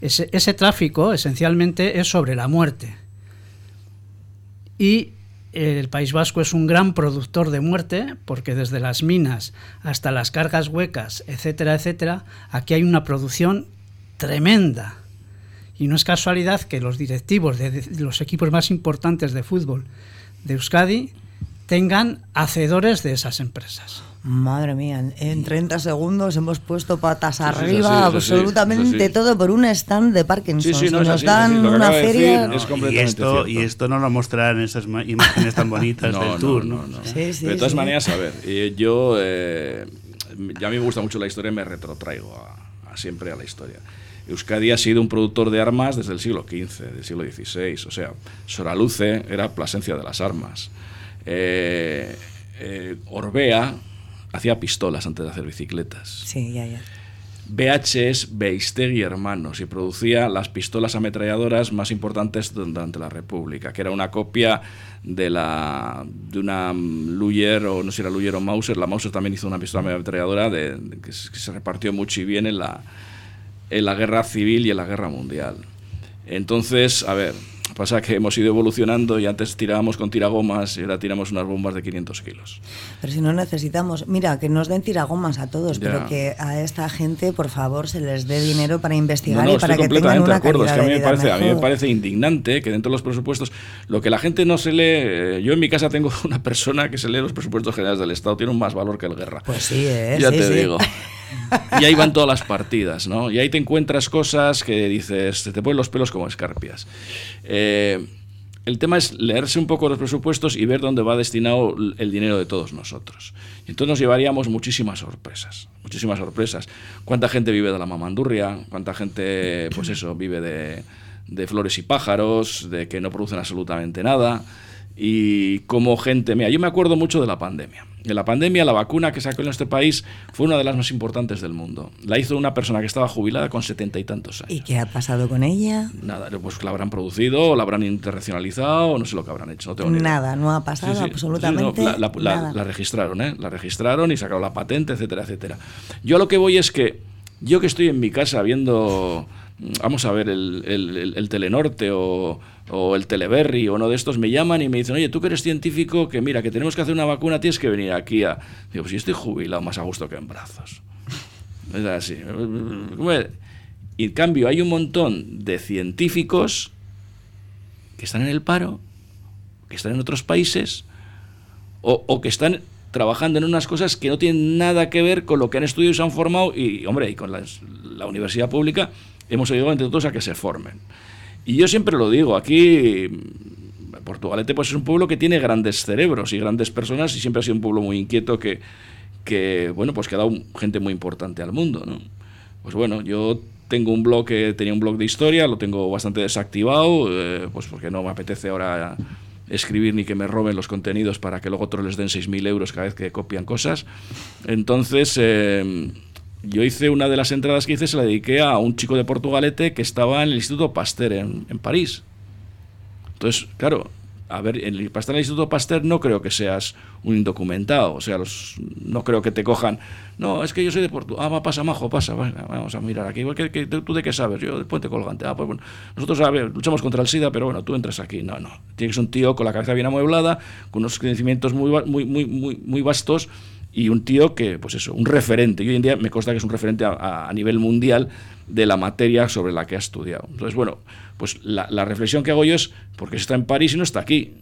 Ese, ese tráfico esencialmente es sobre la muerte. Y el País Vasco es un gran productor de muerte, porque desde las minas hasta las cargas huecas, etcétera, etcétera, aquí hay una producción tremenda. Y no es casualidad que los directivos de, de los equipos más importantes de fútbol de Euskadi tengan hacedores de esas empresas. madre mía, en 30 segundos hemos puesto patas Sí, sí, es arriba, absolutamente todo por un stand de Parkinson. Sí, sí, no nos así, dan una de decir feria... es y, esto, y esto no lo mostrarán esas imágenes tan bonitas No, del no, tour. no, ¿no? no. Sí, sí, Pero de todas sí. maneras, a ver, eh, yo, eh, ya a mí me gusta mucho la historia y me retrotraigo a, a siempre a la historia. Euskadi ha sido un productor de armas desde el siglo XV, del siglo XVI. O sea, Soraluce era Plasencia de las armas. Eh, eh, Orbea hacía pistolas antes de hacer bicicletas. Sí, ya, ya. BH es Beistegui Hermanos y producía las pistolas ametralladoras más importantes durante la República, que era una copia de la de una Luyer o no sé si era Luyer o Mauser. La Mauser también hizo una pistola ametralladora de, que, se repartió mucho y bien en la, en la guerra civil y en la guerra mundial. Entonces, a ver, Pasa que hemos ido evolucionando y antes tirábamos con tiragomas y ahora tiramos unas bombas de 500 kilos. Pero si no necesitamos, mira, que nos den tiragomas a todos, pero que a esta gente, por favor, se les dé dinero para investigar y para que tengan una calidad es que a mí, me parece, a mí me parece indignante que dentro de los presupuestos, lo que la gente no se lee, eh, yo en mi casa tengo (laughs) una persona que se lee los presupuestos generales del Estado, tiene un más valor que el guerra. Pues sí, ¿eh? Ya sí, te sí. digo. (laughs) Y ahí van todas las partidas, ¿no? Y ahí te encuentras cosas que dices, te ponen los pelos como escarpias. Eh, el tema es leerse un poco los presupuestos y ver dónde va destinado el dinero de todos nosotros. Y entonces nos llevaríamos muchísimas sorpresas, muchísimas sorpresas. ¿Cuánta gente vive de la mamandurria? ¿Cuánta gente, pues eso, vive de, de flores y pájaros, de que no producen absolutamente nada? Y como gente, mira, yo me acuerdo mucho de la pandemia. En la pandemia, la vacuna que sacó en este país fue una de las más importantes del mundo. La hizo una persona que estaba jubilada con setenta y tantos años. ¿Y qué ha pasado con ella? Nada, pues la habrán producido, o la habrán internacionalizado, o no sé lo que habrán hecho. No tengo ni idea. Nada, no ha pasado Sí, sí. absolutamente no, la, la- la- nada. la registraron, ¿eh? La registraron y sacaron la patente, etcétera, etcétera. Yo a lo que voy es que yo que estoy en mi casa viendo, vamos a ver, el, el- el- el Telenorte o, o el Teleberry o uno de estos, me llaman y me dicen, oye, tú que eres científico, que mira, que tenemos que hacer una vacuna, tienes que venir aquí a... Digo, pues yo estoy jubilado más a gusto que en brazos. (laughs) Es así. Y en cambio hay un montón de científicos que están en el paro, que están en otros países, o, que están trabajando en unas cosas que no tienen nada que ver con lo que han estudiado y se han formado, y hombre, y con la universidad pública hemos ayudado entre todos a que se formen. Y yo siempre lo digo, aquí mm, Portugalete pues es un pueblo que tiene grandes cerebros y grandes personas y siempre ha sido un pueblo muy inquieto que, que bueno, pues que ha dado gente muy importante al mundo, ¿no? Pues bueno, yo tengo un blog que tenía un blog de historia, lo tengo bastante desactivado, eh, pues porque no me apetece ahora escribir ni que me roben los contenidos para que luego otros les den 6.000 euros cada vez que copian cosas. Entonces, eh, yo hice una de las entradas que hice, se la dediqué a un chico de Portugalete que estaba en el Instituto Pasteur en, en París. Entonces, claro, a ver, en para estar en el Instituto Pasteur no creo que seas un indocumentado, o sea, los, no creo que te cojan. No, es que yo soy de Portugal. Ah, va, pasa, majo, pasa, vamos a mirar aquí. ¿Qué- ¿Tú de qué sabes? Yo del puente colgante. Ah, pues bueno, nosotros a ver, luchamos contra el SIDA, pero bueno, tú entras aquí. No, no. Tienes un tío con la cabeza bien amueblada, con unos conocimientos muy, muy, muy, muy, muy vastos y un tío que, pues eso, un referente. Y hoy en día me consta que es un referente a, a- nivel mundial de la materia sobre la que ha estudiado. Entonces, bueno, pues la, la reflexión que hago yo es, porque está en París y no está aquí?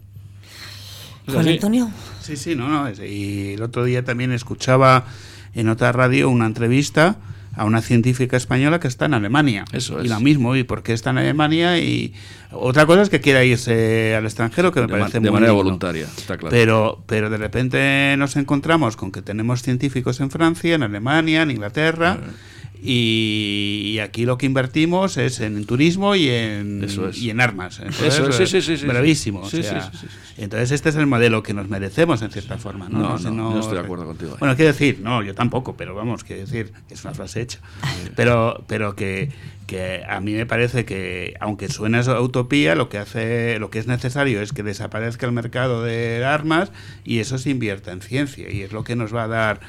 Es Juan. Antonio, Sí, sí, no, no. Y el otro día también escuchaba en otra radio una entrevista a una científica española que está en Alemania. Eso Y es. lo mismo, ¿y por qué está en Alemania? Y otra cosa es que quiera irse al extranjero, que me De, parece de muy manera digno. voluntaria, está claro. Pero, pero de repente nos encontramos con que tenemos científicos en Francia, en Alemania, en Inglaterra. Y, y aquí lo que invertimos es en turismo y en, Eso es. y en armas. Entonces, Eso es, sí, bravísimo. o sea. Entonces este es el modelo que nos merecemos en cierta forma. No, No, no, no estoy de acuerdo contigo. Bueno, quiero decir, no, yo tampoco, pero vamos, quiero decir, que es una frase hecha. Pero, pero que, que a mí me parece que, aunque suena a utopía, lo que hace, lo que es necesario es que desaparezca el mercado de armas y eso se invierta en ciencia y es lo que nos va a dar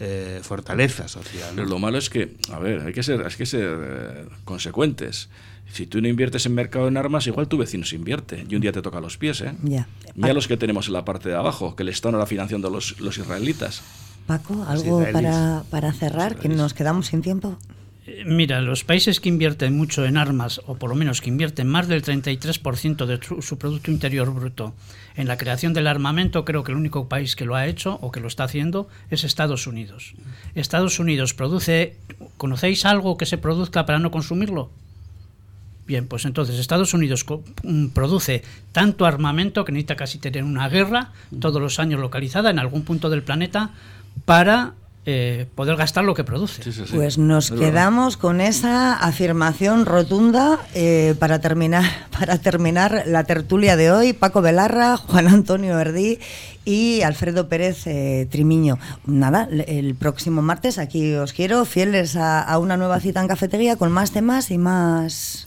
eh, fortaleza social. ¿no? Pero lo malo es que, a ver, hay que ser, hay que ser eh, consecuentes. Si tú no inviertes en mercado en armas, igual tu vecino se invierte y un día te toca los pies, ¿eh? ya. Mira los que tenemos en la parte de abajo, que el Estado no era financiando los, los israelitas. Paco, algo para, para cerrar, que nos quedamos sin tiempo. Eh, Mira, los países que invierten mucho en armas, o por lo menos que invierten más del 33% de su, su Producto Interior Bruto en la creación del armamento, creo que el único país que lo ha hecho o que lo está haciendo es Estados Unidos. Estados Unidos produce, ¿conocéis algo que se produzca para no consumirlo? Bien, pues entonces Estados Unidos mm, produce tanto armamento que necesita casi tener una guerra todos los años localizada en algún punto del planeta para eh, poder gastar lo que produce. Pues nos quedamos con esa afirmación rotunda eh, para terminar (laughs) para terminar la tertulia de hoy. Paco Belarra, Juan Antonio Erdí y Alfredo Pérez eh, Trimiño. Nada, el próximo martes aquí os quiero, fieles a, a una nueva cita en cafetería con más temas y más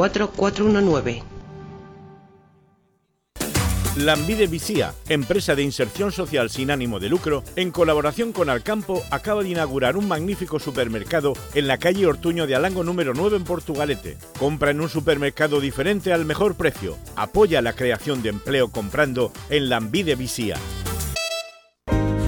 419. Lambide empresa de inserción social sin ánimo de lucro, en colaboración con Alcampo, acaba de inaugurar un magnífico supermercado en la calle Ortuño de Alango número 9 en Portugalete. Compra en un supermercado diferente al mejor precio. Apoya la creación de empleo comprando en Lambide Visía.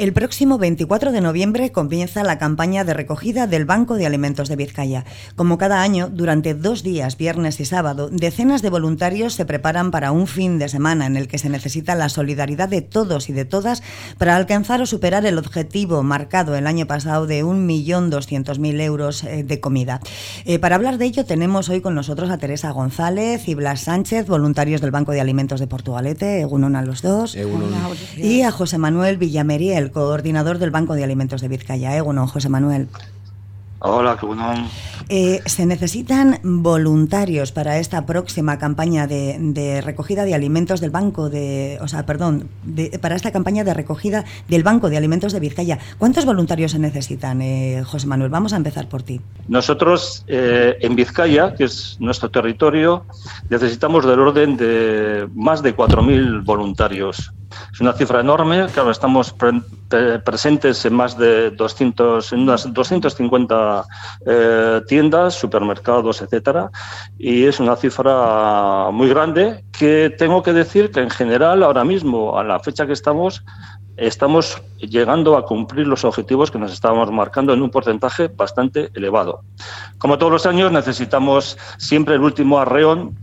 El próximo 24 de noviembre comienza la campaña de recogida del Banco de Alimentos de Vizcaya. Como cada año, durante dos días, viernes y sábado, decenas de voluntarios se preparan para un fin de semana en el que se necesita la solidaridad de todos y de todas para alcanzar o superar el objetivo marcado el año pasado de 1.200.000 euros eh, de comida. Eh, para hablar de ello tenemos hoy con nosotros a Teresa González y Blas Sánchez, voluntarios del Banco de Alimentos de Portugalete, Egunon a los dos, y a José Manuel Villameriel, coordinador del Banco de Alimentos de Vizcaya. ¿eh? Bueno, José Manuel. Hola, qué bueno. Eh, se necesitan voluntarios para esta próxima campaña de, recogida de alimentos del Banco de, o sea, perdón, para esta campaña de recogida del Banco de Alimentos de Vizcaya. ¿Cuántos voluntarios se necesitan, eh, José Manuel? Vamos a empezar por ti. Nosotros eh, en Vizcaya, que es nuestro territorio, necesitamos del orden de más de 4.000 voluntarios. Es una cifra enorme, claro, estamos presentes en más de 200, en unas 250 eh, tiendas, supermercados, etcétera, y es una cifra muy grande que tengo que decir que en general ahora mismo, a la fecha que estamos, estamos llegando a cumplir los objetivos que nos estábamos marcando en un porcentaje bastante elevado. Como todos los años, necesitamos siempre el último arreón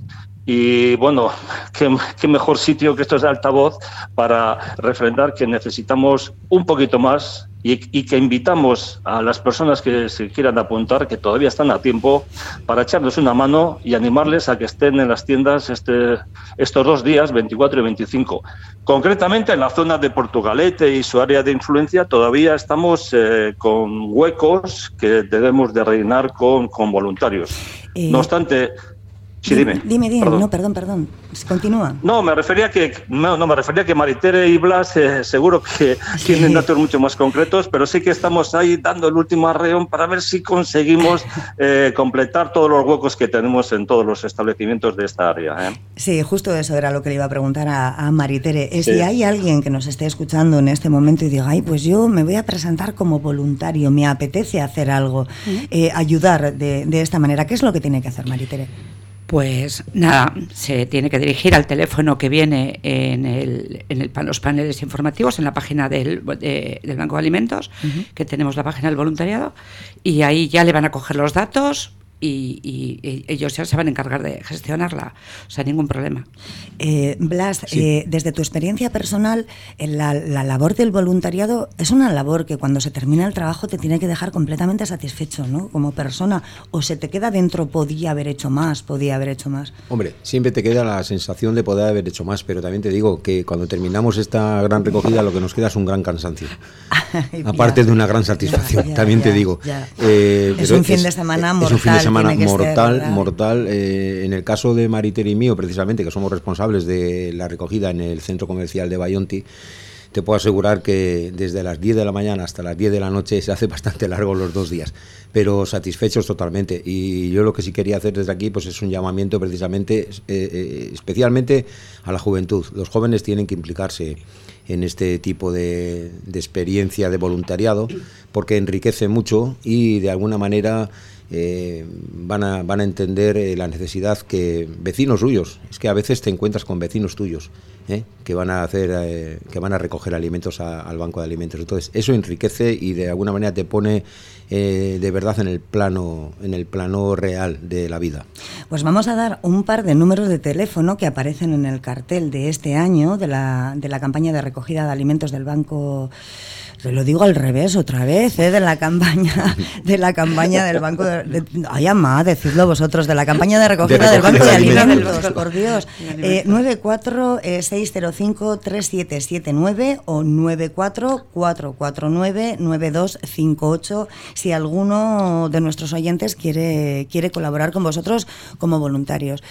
y bueno, qué, mejor sitio que esto es de altavoz para refrendar que necesitamos un poquito más y, que invitamos a las personas que se quieran apuntar, que todavía están a tiempo, para echarles una mano y animarles a que estén en las tiendas este, estos dos días, 24 y 25. Concretamente en la zona de Portugalete y su área de influencia todavía estamos eh, con huecos que debemos de rellenar con, con voluntarios. Eh, no obstante, Sí, dime. Dime, dime. No, perdón, perdón. Continúa. No, me refería que no, no me refería que Maritere y Blas eh, seguro que tienen datos mucho más concretos, pero sí que estamos ahí dando el último arreón para ver si conseguimos (laughs) eh, completar todos los huecos que tenemos en todos los establecimientos de esta área. ¿eh? Sí, justo eso era lo que le iba a preguntar a, Maritere. Es si hay alguien que nos esté escuchando en este momento y diga, ay, pues yo me voy a presentar como voluntario, me apetece hacer algo, ayudar de, de esta manera, ¿qué es lo que tiene que hacer Maritere? Pues nada, se tiene que dirigir al teléfono que viene en, el, en los paneles informativos, en la página del, del Banco de Alimentos, que tenemos la página del voluntariado, y ahí ya le van a coger los datos y, ellos ya se van a encargar de gestionarla, o sea, ningún problema. Eh, Blas, eh, desde tu experiencia personal, la, la, labor del voluntariado es una labor que cuando se termina el trabajo te tiene que dejar completamente satisfecho, ¿no? Como persona, o se te queda dentro, podía haber hecho más, podía haber hecho más. Hombre, siempre te queda la sensación de poder haber hecho más, pero también te digo que cuando terminamos esta gran recogida lo que nos queda es un gran cansancio, (laughs) aparte de una gran satisfacción, (laughs) también te digo. Eh, es un fin de semana mortal semana mortal, mortal. Eh, en el caso de Mariter y mío, precisamente, que somos responsables de la recogida en el centro comercial de Bayonti, te puedo asegurar que desde las 10 de la mañana hasta las 10 de la noche se hace (laughs) bastante largo los dos días, pero satisfechos totalmente. Y yo lo que sí quería hacer desde aquí pues es un llamamiento precisamente, eh, eh, especialmente a la juventud. Los jóvenes tienen que implicarse en este tipo de, de experiencia de voluntariado porque enriquece mucho y de alguna manera eh, van, a, van a entender eh, la necesidad que vecinos suyos, es que a veces te encuentras con vecinos tuyos ¿eh? que van a hacer, que van a recoger alimentos al banco de alimentos. Entonces eso enriquece y de alguna manera te pone de verdad en el plano, en el plano real de la vida. Pues vamos a dar un par de números de teléfono que aparecen en el cartel de este año de la, de la campaña de recogida de alimentos del banco se lo digo al revés otra vez, ¿eh? de la campaña de la campaña del Banco de, de ay, ama, decidlo vosotros, de la campaña de recogida del Banco de Alimentos, por Dios. Eh, 946053779 eh, o 944499258 si alguno de nuestros oyentes quiere, quiere colaborar con vosotros como voluntarios.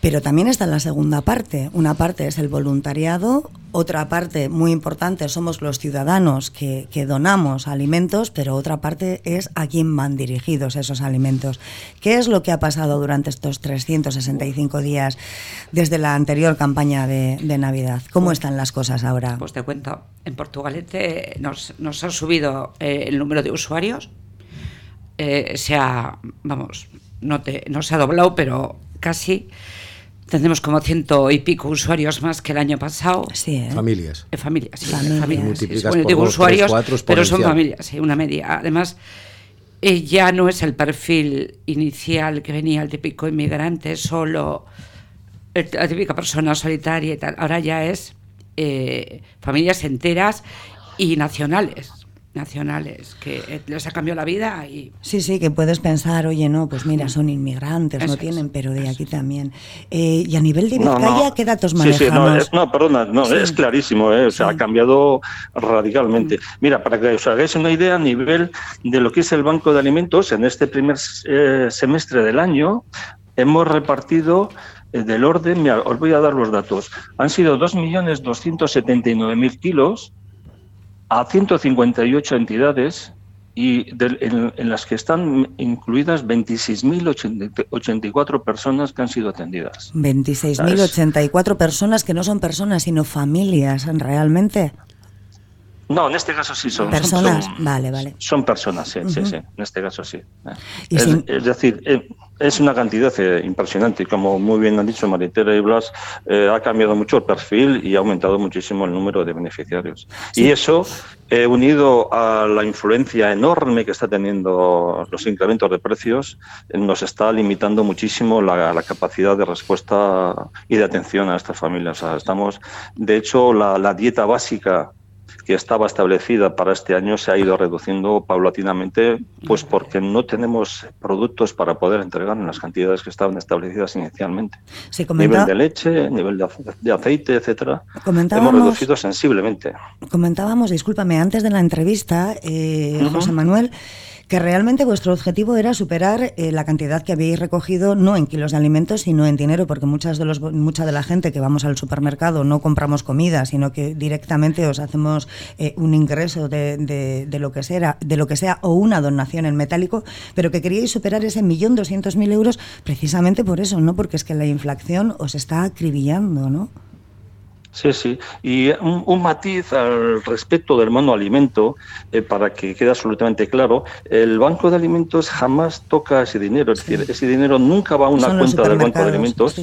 Pero también está la segunda parte. Una parte es el voluntariado, otra parte muy importante somos los ciudadanos que, donamos alimentos, pero otra parte es a quién van dirigidos esos alimentos. ¿Qué es lo que ha pasado durante estos 365 días desde la anterior campaña de, Navidad? ¿Cómo pues están las cosas ahora? Pues te cuento, en Portugalete nos, nos ha subido eh, el número de usuarios. Eh, se ha, vamos, no, te, no se ha doblado, pero casi. Tendremos como ciento y pico usuarios más que el año pasado. Sí, ¿eh? Familias. Eh, familias, sí, familias. Bueno, digo usuarios, pero son familias, sí, una media. Además, eh, ya no es el perfil inicial que venía el típico inmigrante, solo la típica persona solitaria y tal. Ahora ya es eh, familias enteras y nacionales nacionales que les ha cambiado la vida y sí sí que puedes pensar oye no pues mira son inmigrantes no tienen pero de aquí también eh, y a nivel de Vizcaya qué datos manejamos sí, sí, no, perdona no es clarísimo ¿eh? o sea ha cambiado radicalmente. Mira para que os hagáis una idea a nivel de lo que es el banco de alimentos en este primer eh, semestre del año hemos repartido del orden, mira, os voy a dar los datos. Han sido 2.279.000 kilos, a 158 entidades y en, las que están incluidas 26.084 personas que han sido atendidas. 26.084 personas que no son personas, sino familias, realmente. No, en este caso sí son personas. vale, vale. Son personas, sí, sí, sí. En este caso sí. Es, decir, eh, es una cantidad eh, impresionante. Como muy bien han dicho Maritera y Blas, eh, ha cambiado mucho el perfil y ha aumentado muchísimo el número de beneficiarios. Y eso, unido a la influencia enorme que está teniendo los incrementos de precios, nos está limitando muchísimo la, capacidad de respuesta y de atención a estas familias. estamos, de hecho, la dieta básica que estaba establecida para este año se ha ido reduciendo paulatinamente, pues porque no tenemos productos para poder entregar en las cantidades que estaban establecidas inicialmente. nivel de leche, nivel de aceite, etcétera. Hemos reducido sensiblemente. Comentábamos, discúlpame, antes de la entrevista, eh, José Manuel que realmente vuestro objetivo era superar eh, la cantidad que habéis recogido no en kilos de alimentos, sino en dinero, porque muchas de los, mucha de la gente que vamos al supermercado no compramos comida, sino que directamente os hacemos eh, un ingreso de, de, lo que sea, de lo que sea o una donación en metálico, pero que queríais superar ese millón doscientos mil euros precisamente por eso, ¿no? Porque es que la inflación os está acribillando, ¿no? Sí, sí. Y un, matiz al respecto del monoalimento, eh, para que quede absolutamente claro, el Banco de Alimentos jamás toca ese dinero, es decir, ese dinero nunca va a una cuenta del Banco de Alimentos,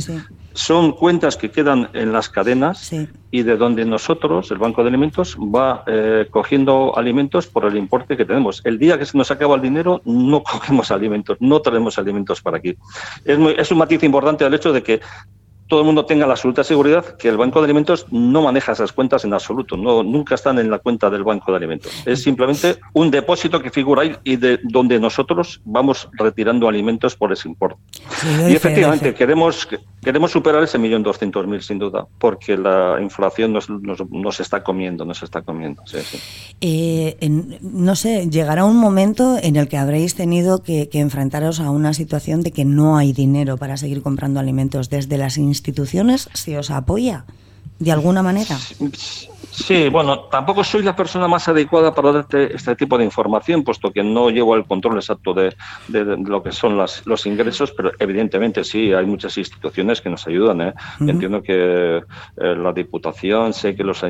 son cuentas que quedan en las cadenas y de donde nosotros, el Banco de Alimentos, va eh, cogiendo alimentos por el importe que tenemos. El día que se nos acaba el dinero, no (laughs) cogemos alimentos, no traemos alimentos para aquí. Es, es un matiz importante el hecho de que todo el mundo tenga la absoluta seguridad que el Banco de Alimentos no maneja esas cuentas en absoluto, no, nunca están en la cuenta del Banco de Alimentos. Es simplemente un depósito que figura ahí y de donde nosotros vamos retirando alimentos por ese importe. y efectivamente, queremos, queremos superar ese millón doscientos mil sin duda, porque la inflación nos, nos, está comiendo, nos está comiendo. Eh, no sé, llegará un momento en el que habréis tenido que, que enfrentaros a una situación de que no hay dinero para seguir comprando alimentos desde las instituciones instituciones se os apoya de alguna manera. Sí, bueno, tampoco soy la persona más adecuada para darte este tipo de información, puesto que no llevo el control exacto de, lo que son los ingresos, pero evidentemente sí, hay muchas instituciones que nos ayudan. ¿eh? Entiendo que eh, la Diputación, sé que los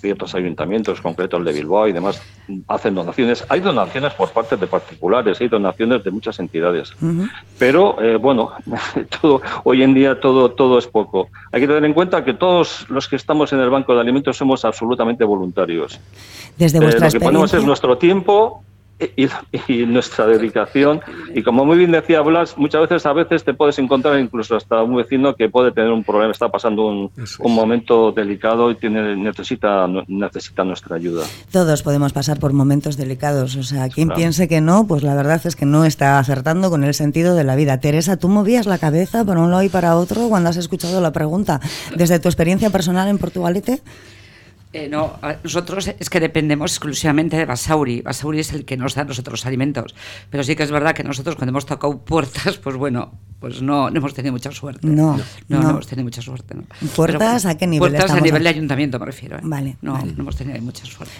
ciertos ayuntamientos, concretos el de Bilbao y demás, hacen donaciones. Hay donaciones por parte de particulares, hay donaciones de muchas entidades. Pero, eh, bueno, (laughs) todo, hoy en día todo, todo es poco. Hay que tener en cuenta que todos los que estamos en el Banco de Alimentos somos absolutamente absolutamente voluntarios. Desde vuestra eh, lo que ponemos es nuestro tiempo y, nuestra dedicación. Y como muy bien decía Blas, muchas veces a veces te puedes encontrar incluso hasta un vecino que puede tener un problema, está pasando un, momento delicado y tiene, necesita, necesita nuestra ayuda. Todos podemos pasar por momentos delicados. O sea, quien piense que no, pues la verdad es que no está acertando con el sentido de la vida. Teresa, ¿tú movías la cabeza para un lado y para otro cuando has escuchado la pregunta? Desde tu experiencia personal en Portugalete. Eh, no, nosotros es que dependemos exclusivamente de Basauri. Basauri es el que nos da nosotros alimentos. Pero sí que es verdad que nosotros cuando hemos tocado puertas, pues bueno, pues no, hemos tenido mucha suerte. No, no, no, hemos tenido mucha suerte. ¿Puertas a qué nivel? Puertas a nivel de ayuntamiento me refiero. ¿eh? Vale. No, no hemos tenido mucha suerte.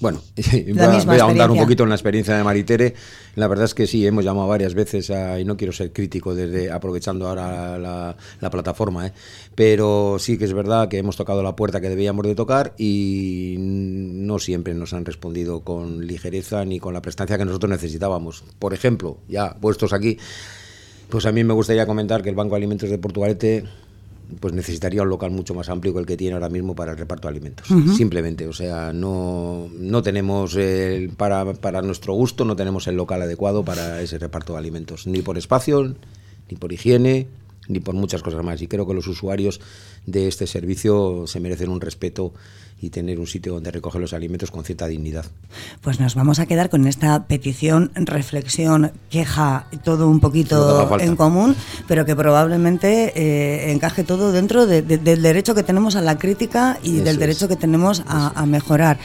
Bueno, (laughs) voy a, ahondar un poquito en la experiencia de Maritere. La verdad es que sí, hemos llamado varias veces y no quiero ser crítico desde aprovechando ahora la, plataforma, ¿eh? pero sí que es verdad que hemos tocado la puerta que debíamos de tocar y no siempre nos han respondido con ligereza ni con la prestancia que nosotros necesitábamos. Por ejemplo, ya puestos aquí, pues a mí me gustaría comentar que el Banco de Alimentos de Portugalete pues necesitaría un local mucho más amplio que el que tiene ahora mismo para el reparto de alimentos. Simplemente, o sea, no, no tenemos, el, para, para nuestro gusto, no tenemos el local adecuado para ese reparto de alimentos, ni por espacio, ni por higiene, ni por muchas cosas más. Y creo que los usuarios de este servicio se merecen un respeto y tener un sitio donde recoger los alimentos con cierta dignidad. Pues nos vamos a quedar con esta petición, reflexión, queja, todo un poquito en común, pero que probablemente eh, encaje todo dentro del derecho que tenemos a la crítica y del derecho que tenemos a, mejorar.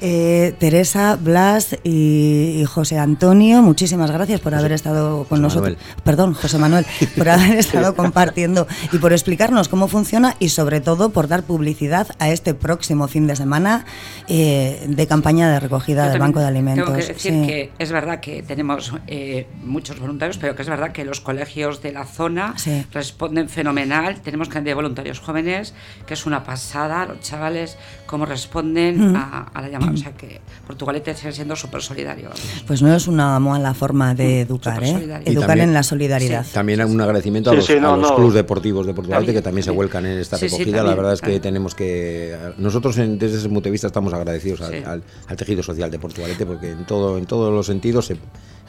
Eh, Teresa, Blas y, José Antonio, muchísimas gracias por haber estado con nosotros. Perdón, José Manuel, por haber (laughs) estado compartiendo y por explicarnos cómo funciona y sobre todo por dar publicidad a este próximo fin de semana eh, de campaña de recogida del Banco de Alimentos. Tengo que decir que es verdad que tenemos eh, muchos voluntarios, pero que es verdad que los colegios de la zona responden fenomenal. Tenemos cantidad de voluntarios jóvenes, que es una pasada, los chavales, cómo responden a, la llamada. O sea que Portugalete sigue siendo súper solidario. Pues no es una mala forma de educar, ¿eh? educar en la solidaridad. También un agradecimiento a los, clubes deportivos de Portugalete que también se vuelcan en esta recogida. la verdad es que tenemos que... Nosotros desde ese punto de vista estamos agradecidos al, tejido social de Portugalete porque en todo en todos los sentidos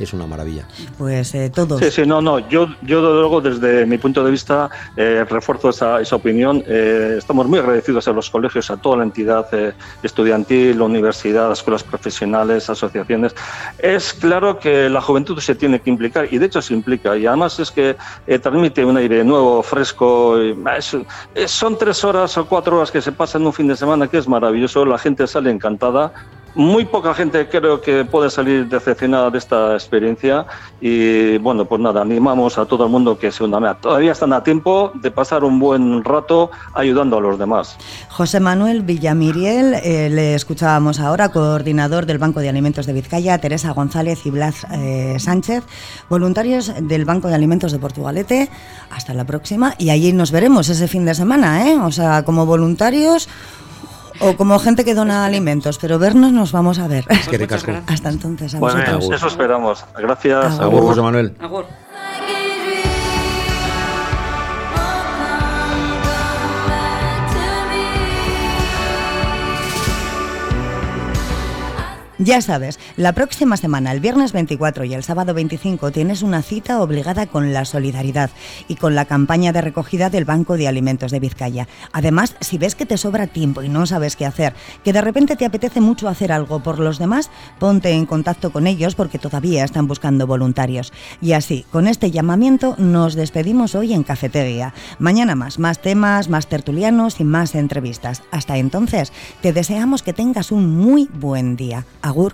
es una maravilla. Pues eh, todos. Sí, sí, no, no. Yo, yo luego desde mi punto de vista eh, refuerzo esa, esa opinión. Eh, estamos muy agradecidos a los colegios, a toda la entidad estudiantil, la universidad, las escuelas profesionales, asociaciones. Es claro que la juventud se tiene que implicar y de hecho se implica y además es que transmite un aire nuevo, fresco. son tres horas o cuatro horas que se pasan un fin de semana que es maravilloso, la gente sale encantada muy poca gente creo que puede salir decepcionada de esta experiencia y bueno, pues nada, animamos a todo el mundo que se una. Todavía están a tiempo de pasar un buen rato ayudando a los demás. José Manuel Villamiriel, eh, le escuchábamos ahora, coordinador del Banco de Alimentos de Vizcaya, Teresa González y Blas eh, Sánchez, voluntarios del Banco de Alimentos de Portugalete. Hasta la próxima y allí nos veremos ese fin de semana, ¿eh? O sea, como voluntarios o como gente que dona alimentos, pero vernos nos vamos a ver. Hasta entonces, a bueno, Eso esperamos. Gracias. Agur, José Manuel. Ya sabes, la próxima semana, el viernes 24 y el sábado 25, tienes una cita obligada con la solidaridad y con la campaña de recogida del Banco de Alimentos de Vizcaya. Además, si ves que te sobra tiempo y no sabes qué hacer, que de repente te apetece mucho hacer algo por los demás, ponte en contacto con ellos porque todavía están buscando voluntarios. Y así, con este llamamiento, nos despedimos hoy en Cafetería. Mañana más, más temas, más tertulianos y más entrevistas. Hasta entonces, te deseamos que tengas un muy buen día. Agur.